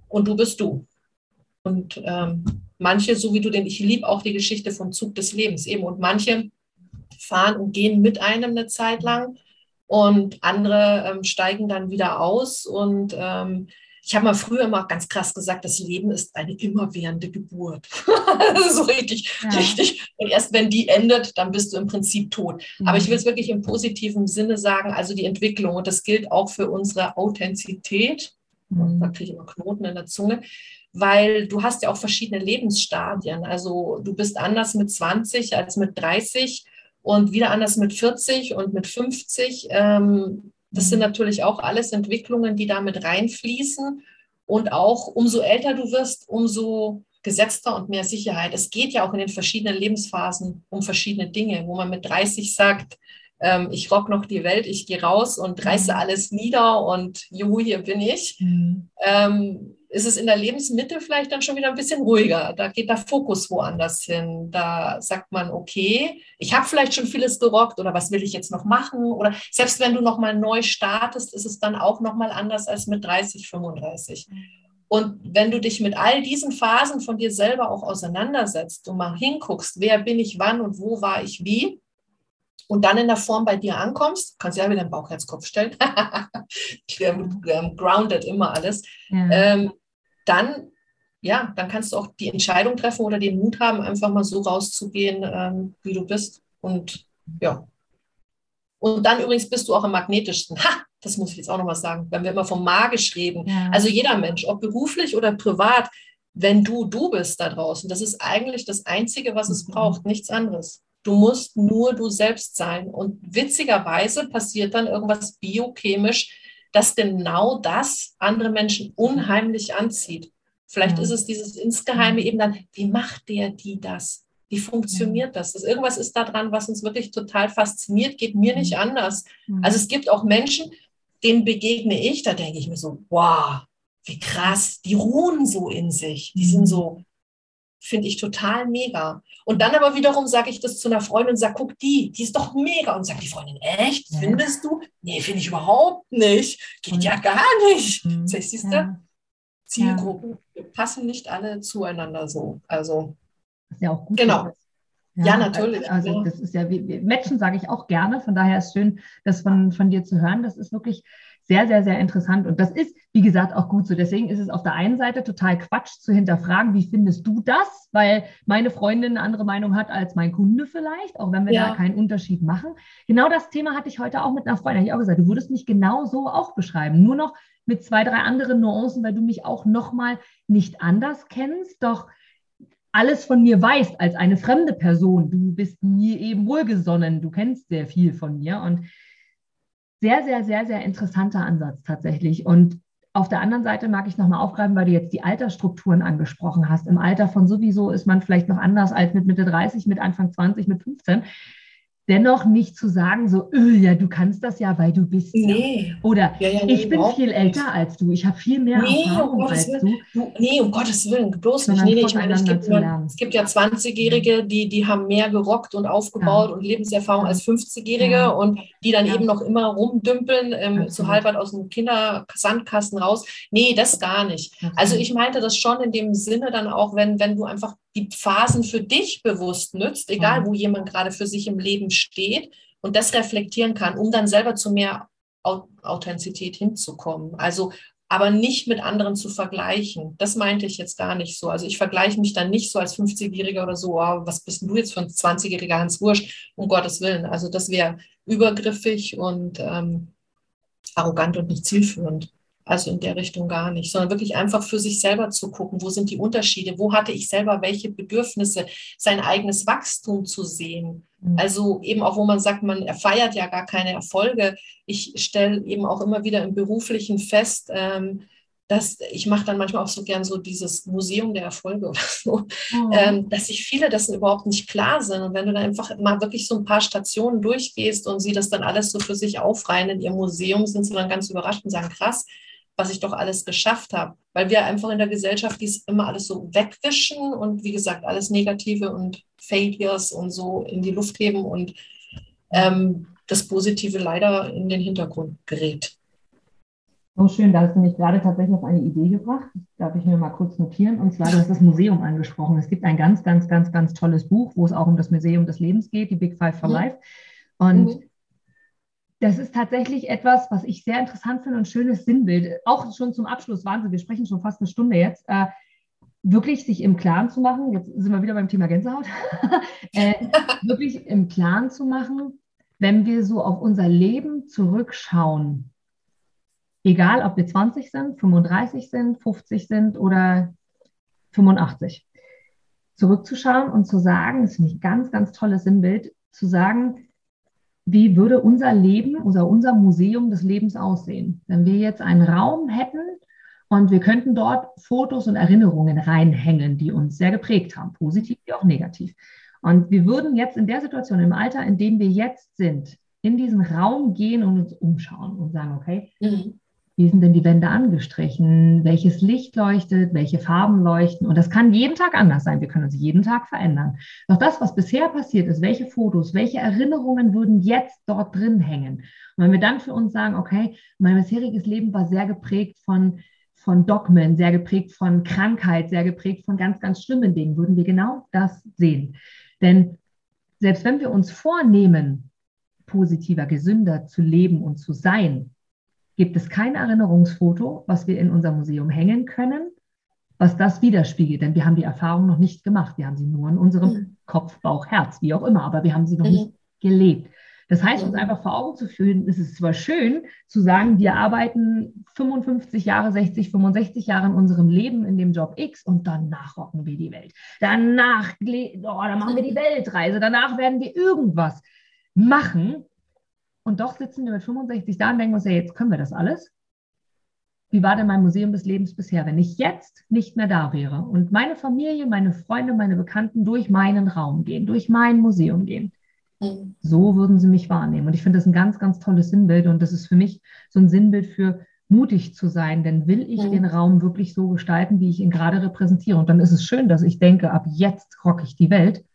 Und du bist du. Und ähm, manche, so wie du den, ich liebe auch die Geschichte vom Zug des Lebens eben. Und manche fahren und gehen mit einem eine Zeit lang und andere ähm, steigen dann wieder aus. Und ähm, ich habe mal früher immer ganz krass gesagt, das Leben ist eine immerwährende Geburt. so richtig, ja. richtig. Und erst wenn die endet, dann bist du im Prinzip tot. Mhm. Aber ich will es wirklich im positiven Sinne sagen, also die Entwicklung. Und das gilt auch für unsere Authentizität. Mhm. Da kriege ich immer Knoten in der Zunge weil du hast ja auch verschiedene Lebensstadien. Also du bist anders mit 20 als mit 30 und wieder anders mit 40 und mit 50. Ähm, das sind mhm. natürlich auch alles Entwicklungen, die da mit reinfließen. Und auch umso älter du wirst, umso gesetzter und mehr Sicherheit. Es geht ja auch in den verschiedenen Lebensphasen um verschiedene Dinge, wo man mit 30 sagt, ähm, ich rock noch die Welt, ich gehe raus und reiße mhm. alles nieder und juhu, hier bin ich. Mhm. Ähm, ist es in der Lebensmitte vielleicht dann schon wieder ein bisschen ruhiger. Da geht der Fokus woanders hin. Da sagt man, okay, ich habe vielleicht schon vieles gerockt oder was will ich jetzt noch machen? Oder selbst wenn du nochmal neu startest, ist es dann auch nochmal anders als mit 30, 35. Und wenn du dich mit all diesen Phasen von dir selber auch auseinandersetzt und mal hinguckst, wer bin ich wann und wo war ich wie, und dann in der Form bei dir ankommst, kannst du ja wieder den Bauchherzkopf stellen, grounded immer alles, ja. ähm, dann, ja, dann kannst du auch die Entscheidung treffen oder den Mut haben, einfach mal so rauszugehen, ähm, wie du bist. Und ja. Und dann übrigens bist du auch am magnetischsten. Ha! Das muss ich jetzt auch noch mal sagen, wenn wir immer vom magisch reden. Ja. Also jeder Mensch, ob beruflich oder privat, wenn du du bist da draußen, das ist eigentlich das Einzige, was es mhm. braucht, nichts anderes. Du musst nur du selbst sein. Und witzigerweise passiert dann irgendwas biochemisch, dass genau das andere Menschen unheimlich anzieht. Vielleicht ja. ist es dieses insgeheime eben dann, wie macht der die das? Wie funktioniert das? das? Irgendwas ist da dran, was uns wirklich total fasziniert, geht mir nicht anders. Also es gibt auch Menschen, denen begegne ich, da denke ich mir so, wow, wie krass, die ruhen so in sich, die sind so finde ich total mega. Und dann aber wiederum sage ich das zu einer Freundin und sage, guck die, die ist doch mega. Und sagt die Freundin, echt, findest du? Nee, finde ich überhaupt nicht. Geht mhm. ja gar nicht. Mhm. Siehst du? Zielgruppen ja. passen nicht alle zueinander so. Also, das ist ja auch gut. Genau. Ja, ja, natürlich. Also das ist ja, wie, Matchen sage ich auch gerne. Von daher ist es schön, das von, von dir zu hören. Das ist wirklich sehr, sehr, sehr interessant. Und das ist, wie gesagt, auch gut so. Deswegen ist es auf der einen Seite total Quatsch zu hinterfragen, wie findest du das? Weil meine Freundin eine andere Meinung hat als mein Kunde vielleicht, auch wenn wir ja. da keinen Unterschied machen. Genau das Thema hatte ich heute auch mit einer Freundin. Ich auch gesagt, du würdest mich genau so auch beschreiben. Nur noch mit zwei, drei anderen Nuancen, weil du mich auch nochmal nicht anders kennst. Doch alles von mir weißt als eine fremde Person. Du bist mir eben wohlgesonnen. Du kennst sehr viel von mir. Und sehr, sehr, sehr, sehr interessanter Ansatz tatsächlich. Und auf der anderen Seite mag ich nochmal aufgreifen, weil du jetzt die Altersstrukturen angesprochen hast. Im Alter von sowieso ist man vielleicht noch anders als mit Mitte 30, mit Anfang 20, mit 15 dennoch nicht zu sagen, so, öh, ja, du kannst das ja, weil du bist. Nee. Ja. Oder ja, ja, nee, ich bin viel älter als du, ich habe viel mehr nee, Erfahrung um als du. du. Nee, um Gottes Willen, bloß nicht. Nee, nee, ich meine, es gibt, man, es gibt ja 20-Jährige, die, die haben mehr gerockt und aufgebaut und Lebenserfahrung als 50-Jährige und die dann eben noch immer rumdümpeln, ähm, so halb aus dem Kindersandkasten raus. Nee, das gar nicht. Also ich meinte das schon in dem Sinne dann auch, wenn, wenn du einfach die Phasen für dich bewusst nützt, egal wo jemand gerade für sich im Leben steht und das reflektieren kann, um dann selber zu mehr Authentizität hinzukommen. Also aber nicht mit anderen zu vergleichen. Das meinte ich jetzt gar nicht so. Also ich vergleiche mich dann nicht so als 50-Jähriger oder so, oh, was bist du jetzt für ein 20-Jähriger Hans Wursch, um Gottes Willen. Also das wäre übergriffig und ähm, arrogant und nicht zielführend. Also in der Richtung gar nicht, sondern wirklich einfach für sich selber zu gucken, wo sind die Unterschiede, wo hatte ich selber welche Bedürfnisse, sein eigenes Wachstum zu sehen. Mhm. Also eben auch, wo man sagt, man feiert ja gar keine Erfolge. Ich stelle eben auch immer wieder im Beruflichen fest, ähm, dass ich mache dann manchmal auch so gern so dieses Museum der Erfolge oder so, mhm. ähm, dass sich viele dessen überhaupt nicht klar sind. Und wenn du dann einfach mal wirklich so ein paar Stationen durchgehst und sie das dann alles so für sich aufreihen in ihr Museum, sind sie dann ganz überrascht und sagen, krass, was ich doch alles geschafft habe. Weil wir einfach in der Gesellschaft dies immer alles so wegwischen und wie gesagt, alles Negative und Failures und so in die Luft heben und ähm, das Positive leider in den Hintergrund gerät. So schön, da hast du mich gerade tatsächlich auf eine Idee gebracht. Das darf ich mir mal kurz notieren. Und zwar, du hast das Museum angesprochen. Es gibt ein ganz, ganz, ganz, ganz tolles Buch, wo es auch um das Museum des Lebens geht, die Big Five for mhm. Life. Und mhm das ist tatsächlich etwas, was ich sehr interessant finde und schönes Sinnbild. Auch schon zum Abschluss, Wahnsinn, wir sprechen schon fast eine Stunde jetzt. Äh, wirklich sich im Klaren zu machen, jetzt sind wir wieder beim Thema Gänsehaut, äh, wirklich im Klaren zu machen, wenn wir so auf unser Leben zurückschauen, egal ob wir 20 sind, 35 sind, 50 sind oder 85, zurückzuschauen und zu sagen, das finde ich ein ganz, ganz tolles Sinnbild, zu sagen, wie würde unser Leben, unser, unser Museum des Lebens aussehen, wenn wir jetzt einen Raum hätten und wir könnten dort Fotos und Erinnerungen reinhängen, die uns sehr geprägt haben, positiv wie auch negativ. Und wir würden jetzt in der Situation, im Alter, in dem wir jetzt sind, in diesen Raum gehen und uns umschauen und sagen, okay, mhm. Wie sind denn die Wände angestrichen? Welches Licht leuchtet? Welche Farben leuchten? Und das kann jeden Tag anders sein. Wir können uns jeden Tag verändern. Doch das, was bisher passiert ist, welche Fotos, welche Erinnerungen würden jetzt dort drin hängen? Und wenn wir dann für uns sagen, okay, mein bisheriges Leben war sehr geprägt von von Dogmen, sehr geprägt von Krankheit, sehr geprägt von ganz, ganz schlimmen Dingen, würden wir genau das sehen. Denn selbst wenn wir uns vornehmen, positiver, gesünder zu leben und zu sein, gibt es kein Erinnerungsfoto, was wir in unser Museum hängen können, was das widerspiegelt. Denn wir haben die Erfahrung noch nicht gemacht. Wir haben sie nur in unserem mhm. Kopf, Bauch, Herz, wie auch immer, aber wir haben sie noch mhm. nicht gelebt. Das heißt, uns mhm. einfach vor Augen zu führen, es ist zwar schön zu sagen, wir arbeiten 55 Jahre, 60, 65 Jahre in unserem Leben in dem Job X und danach rocken wir die Welt. Danach, oh, dann machen wir die Weltreise, danach werden wir irgendwas machen, und doch sitzen wir mit 65 da und denken uns, ja, jetzt können wir das alles. Wie war denn mein Museum des Lebens bisher, wenn ich jetzt nicht mehr da wäre und meine Familie, meine Freunde, meine Bekannten durch meinen Raum gehen, durch mein Museum gehen? Mhm. So würden sie mich wahrnehmen. Und ich finde das ein ganz, ganz tolles Sinnbild. Und das ist für mich so ein Sinnbild für mutig zu sein. Denn will ich mhm. den Raum wirklich so gestalten, wie ich ihn gerade repräsentiere? Und dann ist es schön, dass ich denke, ab jetzt rocke ich die Welt.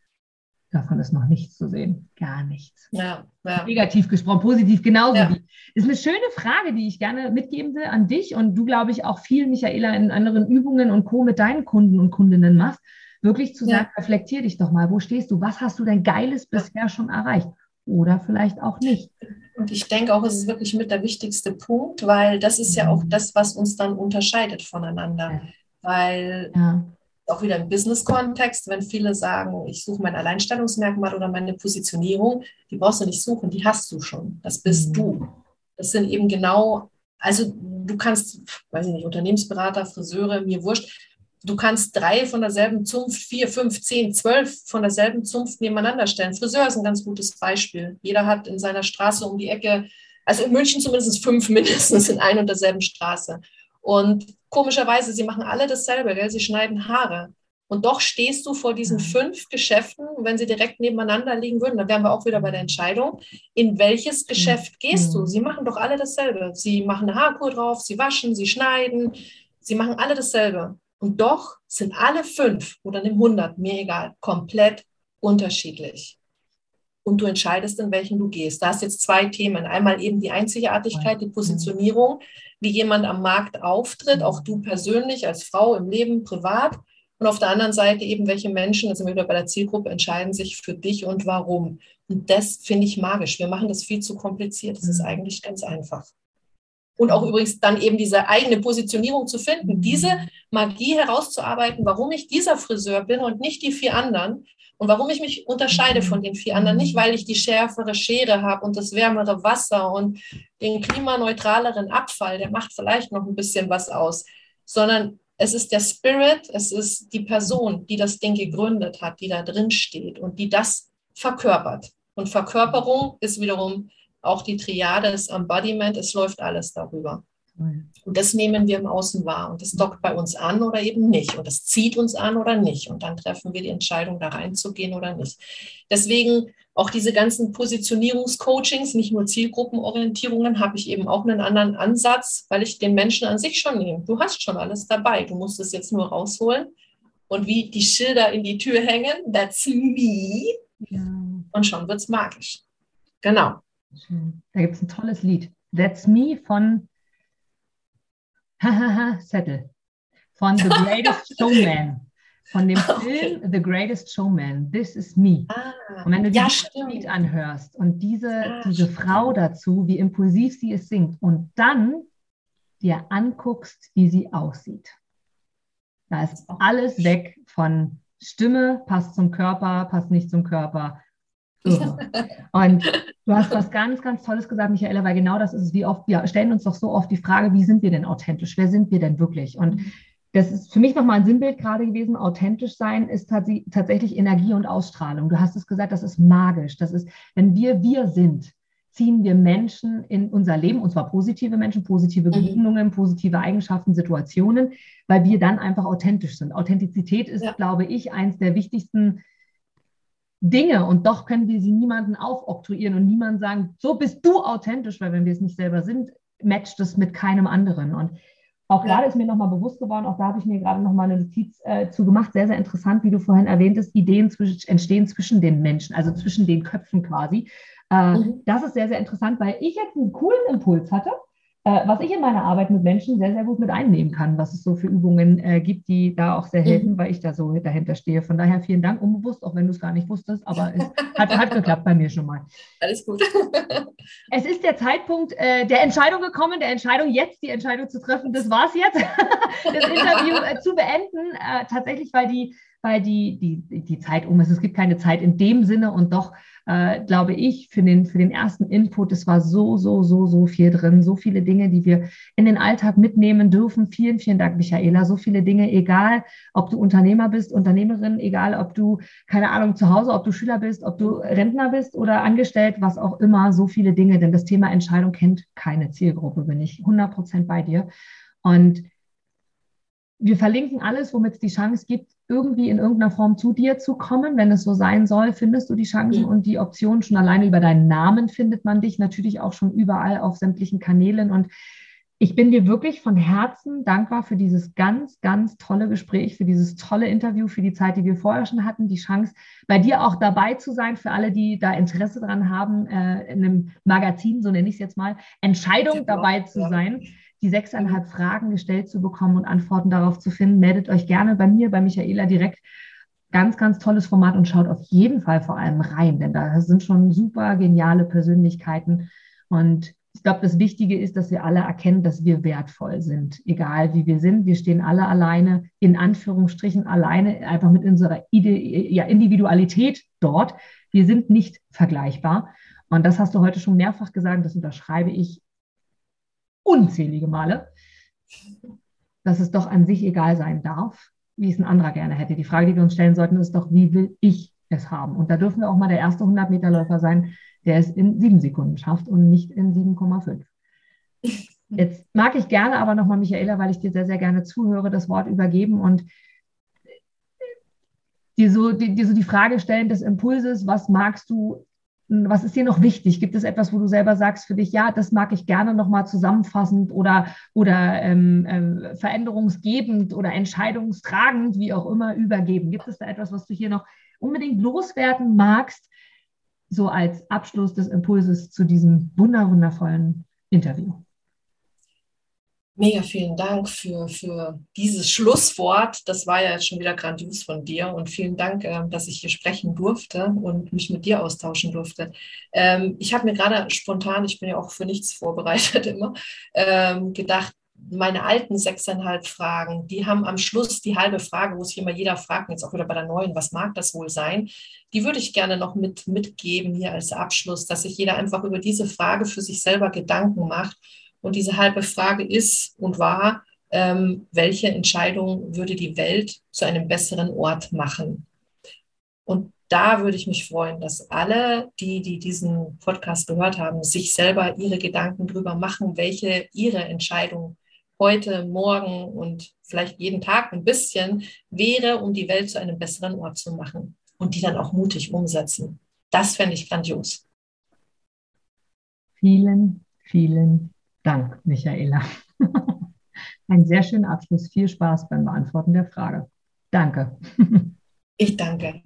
Davon ist noch nichts zu sehen. Gar nichts. Ja, ja. Negativ gesprochen, positiv genauso. Ja. Das ist eine schöne Frage, die ich gerne mitgeben will an dich und du, glaube ich, auch viel, Michaela, in anderen Übungen und Co. mit deinen Kunden und Kundinnen machst. Wirklich zu sagen, reflektier dich doch mal. Wo stehst du? Was hast du denn Geiles bisher schon erreicht? Oder vielleicht auch nicht. Und ich denke auch, es ist wirklich mit der wichtigste Punkt, weil das ist ja auch mhm. das, was uns dann unterscheidet voneinander. Weil ja auch wieder im Business-Kontext, wenn viele sagen, ich suche mein Alleinstellungsmerkmal oder meine Positionierung, die brauchst du nicht suchen, die hast du schon. Das bist mhm. du. Das sind eben genau, also du kannst, weiß ich nicht, Unternehmensberater, Friseure, mir wurscht, du kannst drei von derselben Zunft, vier, fünf, zehn, zwölf von derselben Zunft nebeneinander stellen. Friseur ist ein ganz gutes Beispiel. Jeder hat in seiner Straße um die Ecke, also in München zumindest fünf mindestens in ein und derselben Straße. Und komischerweise, sie machen alle dasselbe, gell? sie schneiden Haare. Und doch stehst du vor diesen mhm. fünf Geschäften, wenn sie direkt nebeneinander liegen würden, dann wären wir auch wieder bei der Entscheidung, in welches mhm. Geschäft gehst du? Mhm. Sie machen doch alle dasselbe. Sie machen eine Haarkur drauf, sie waschen, sie schneiden, sie machen alle dasselbe. Und doch sind alle fünf oder nimm 100, mir egal, komplett unterschiedlich und du entscheidest, in welchen du gehst. Da hast jetzt zwei Themen. Einmal eben die Einzigartigkeit, die Positionierung, wie jemand am Markt auftritt, auch du persönlich als Frau im Leben, privat. Und auf der anderen Seite eben, welche Menschen, also wieder bei der Zielgruppe, entscheiden sich für dich und warum. Und das finde ich magisch. Wir machen das viel zu kompliziert. Das ist mhm. eigentlich ganz einfach. Und auch übrigens dann eben diese eigene Positionierung zu finden, diese Magie herauszuarbeiten, warum ich dieser Friseur bin und nicht die vier anderen Und warum ich mich unterscheide von den vier anderen, nicht weil ich die schärfere Schere habe und das wärmere Wasser und den klimaneutraleren Abfall, der macht vielleicht noch ein bisschen was aus, sondern es ist der Spirit, es ist die Person, die das Ding gegründet hat, die da drin steht und die das verkörpert. Und Verkörperung ist wiederum auch die Triade des Embodiment, es läuft alles darüber. Und das nehmen wir im Außen wahr und das dockt bei uns an oder eben nicht und das zieht uns an oder nicht und dann treffen wir die Entscheidung, da reinzugehen oder nicht. Deswegen auch diese ganzen Positionierungscoachings, nicht nur Zielgruppenorientierungen, habe ich eben auch einen anderen Ansatz, weil ich den Menschen an sich schon nehme. Du hast schon alles dabei, du musst es jetzt nur rausholen und wie die Schilder in die Tür hängen, that's me. Ja. Und schon wird es magisch. Genau. Da gibt es ein tolles Lied. That's Me von Hahaha, Settle. Von The Greatest Showman. Von dem Film okay. The Greatest Showman. This is Me. Ah, und wenn du ja, dieses Lied anhörst und diese, ah, diese Frau dazu, wie impulsiv sie es singt und dann dir anguckst, wie sie aussieht. Da ist alles weg von Stimme, passt zum Körper, passt nicht zum Körper, und du hast was ganz, ganz Tolles gesagt, Michaela, weil genau das ist es, wie oft, wir stellen uns doch so oft die Frage, wie sind wir denn authentisch? Wer sind wir denn wirklich? Und das ist für mich nochmal ein Sinnbild gerade gewesen. Authentisch sein ist tatsächlich Energie und Ausstrahlung. Du hast es gesagt, das ist magisch. Das ist, wenn wir wir sind, ziehen wir Menschen in unser Leben, und zwar positive Menschen, positive mhm. Begegnungen, positive Eigenschaften, Situationen, weil wir dann einfach authentisch sind. Authentizität ist, ja. glaube ich, eins der wichtigsten Dinge und doch können wir sie niemanden aufoktroyieren und niemand sagen, so bist du authentisch, weil wenn wir es nicht selber sind, matcht es mit keinem anderen. Und auch gerade ist mir nochmal bewusst geworden, auch da habe ich mir gerade nochmal eine Notiz äh, zu gemacht, sehr, sehr interessant, wie du vorhin erwähntest, Ideen zwischen, entstehen zwischen den Menschen, also zwischen den Köpfen quasi. Äh, mhm. Das ist sehr, sehr interessant, weil ich jetzt einen coolen Impuls hatte was ich in meiner Arbeit mit Menschen sehr, sehr gut mit einnehmen kann, was es so für Übungen äh, gibt, die da auch sehr helfen, mhm. weil ich da so dahinter stehe. Von daher vielen Dank, unbewusst, auch wenn du es gar nicht wusstest, aber es hat, hat geklappt bei mir schon mal. Alles gut. es ist der Zeitpunkt äh, der Entscheidung gekommen, der Entscheidung jetzt, die Entscheidung zu treffen, das war es jetzt, das Interview äh, zu beenden. Äh, tatsächlich, weil die, weil die, die, die Zeit um ist. Es gibt keine Zeit in dem Sinne und doch äh, glaube ich, für den, für den ersten Input. Es war so, so, so, so viel drin, so viele Dinge, die wir in den Alltag mitnehmen dürfen. Vielen, vielen Dank, Michaela. So viele Dinge, egal ob du Unternehmer bist, Unternehmerin, egal ob du, keine Ahnung, zu Hause, ob du Schüler bist, ob du Rentner bist oder angestellt, was auch immer, so viele Dinge. Denn das Thema Entscheidung kennt keine Zielgruppe, bin ich 100 Prozent bei dir. Und wir verlinken alles, womit es die Chance gibt, irgendwie in irgendeiner Form zu dir zu kommen. Wenn es so sein soll, findest du die Chancen mhm. und die Optionen schon alleine über deinen Namen findet man dich natürlich auch schon überall auf sämtlichen Kanälen. Und ich bin dir wirklich von Herzen dankbar für dieses ganz, ganz tolle Gespräch, für dieses tolle Interview, für die Zeit, die wir vorher schon hatten, die Chance, bei dir auch dabei zu sein, für alle, die da Interesse dran haben, äh, in einem Magazin, so nenne ich es jetzt mal, Entscheidung dabei zu sein die sechseinhalb Fragen gestellt zu bekommen und Antworten darauf zu finden, meldet euch gerne bei mir, bei Michaela direkt. Ganz, ganz tolles Format und schaut auf jeden Fall vor allem rein, denn da sind schon super geniale Persönlichkeiten. Und ich glaube, das Wichtige ist, dass wir alle erkennen, dass wir wertvoll sind, egal wie wir sind. Wir stehen alle alleine, in Anführungsstrichen alleine, einfach mit unserer Ide ja, Individualität dort. Wir sind nicht vergleichbar. Und das hast du heute schon mehrfach gesagt, das unterschreibe ich unzählige Male, dass es doch an sich egal sein darf, wie es ein anderer gerne hätte. Die Frage, die wir uns stellen sollten, ist doch, wie will ich es haben? Und da dürfen wir auch mal der erste 100-Meter-Läufer sein, der es in sieben Sekunden schafft und nicht in 7,5. Jetzt mag ich gerne aber nochmal, Michaela, weil ich dir sehr, sehr gerne zuhöre, das Wort übergeben und dir so, dir so die Frage stellen des Impulses, was magst du was ist dir noch wichtig? Gibt es etwas, wo du selber sagst für dich, ja, das mag ich gerne nochmal zusammenfassend oder, oder ähm, äh, veränderungsgebend oder entscheidungstragend, wie auch immer, übergeben? Gibt es da etwas, was du hier noch unbedingt loswerden magst, so als Abschluss des Impulses zu diesem wunderwundervollen Interview? Mega vielen Dank für, für dieses Schlusswort. Das war ja jetzt schon wieder grandios von dir und vielen Dank, äh, dass ich hier sprechen durfte und mich mit dir austauschen durfte. Ähm, ich habe mir gerade spontan, ich bin ja auch für nichts vorbereitet immer, ähm, gedacht, meine alten sechseinhalb Fragen, die haben am Schluss die halbe Frage, wo sich immer jeder fragt, jetzt auch wieder bei der neuen, was mag das wohl sein? Die würde ich gerne noch mit, mitgeben hier als Abschluss, dass sich jeder einfach über diese Frage für sich selber Gedanken macht. Und diese halbe Frage ist und war, ähm, welche Entscheidung würde die Welt zu einem besseren Ort machen? Und da würde ich mich freuen, dass alle, die, die diesen Podcast gehört haben, sich selber ihre Gedanken drüber machen, welche ihre Entscheidung heute, morgen und vielleicht jeden Tag ein bisschen wäre, um die Welt zu einem besseren Ort zu machen und die dann auch mutig umsetzen. Das fände ich grandios. Vielen, vielen Dank, Michaela. Ein sehr schöner Abschluss. Viel Spaß beim Beantworten der Frage. Danke. Ich danke.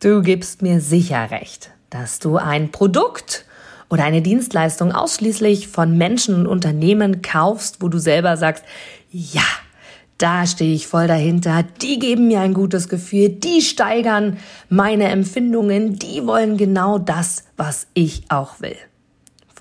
Du gibst mir sicher recht, dass du ein Produkt oder eine Dienstleistung ausschließlich von Menschen und Unternehmen kaufst, wo du selber sagst, ja, da stehe ich voll dahinter, die geben mir ein gutes Gefühl, die steigern meine Empfindungen, die wollen genau das, was ich auch will.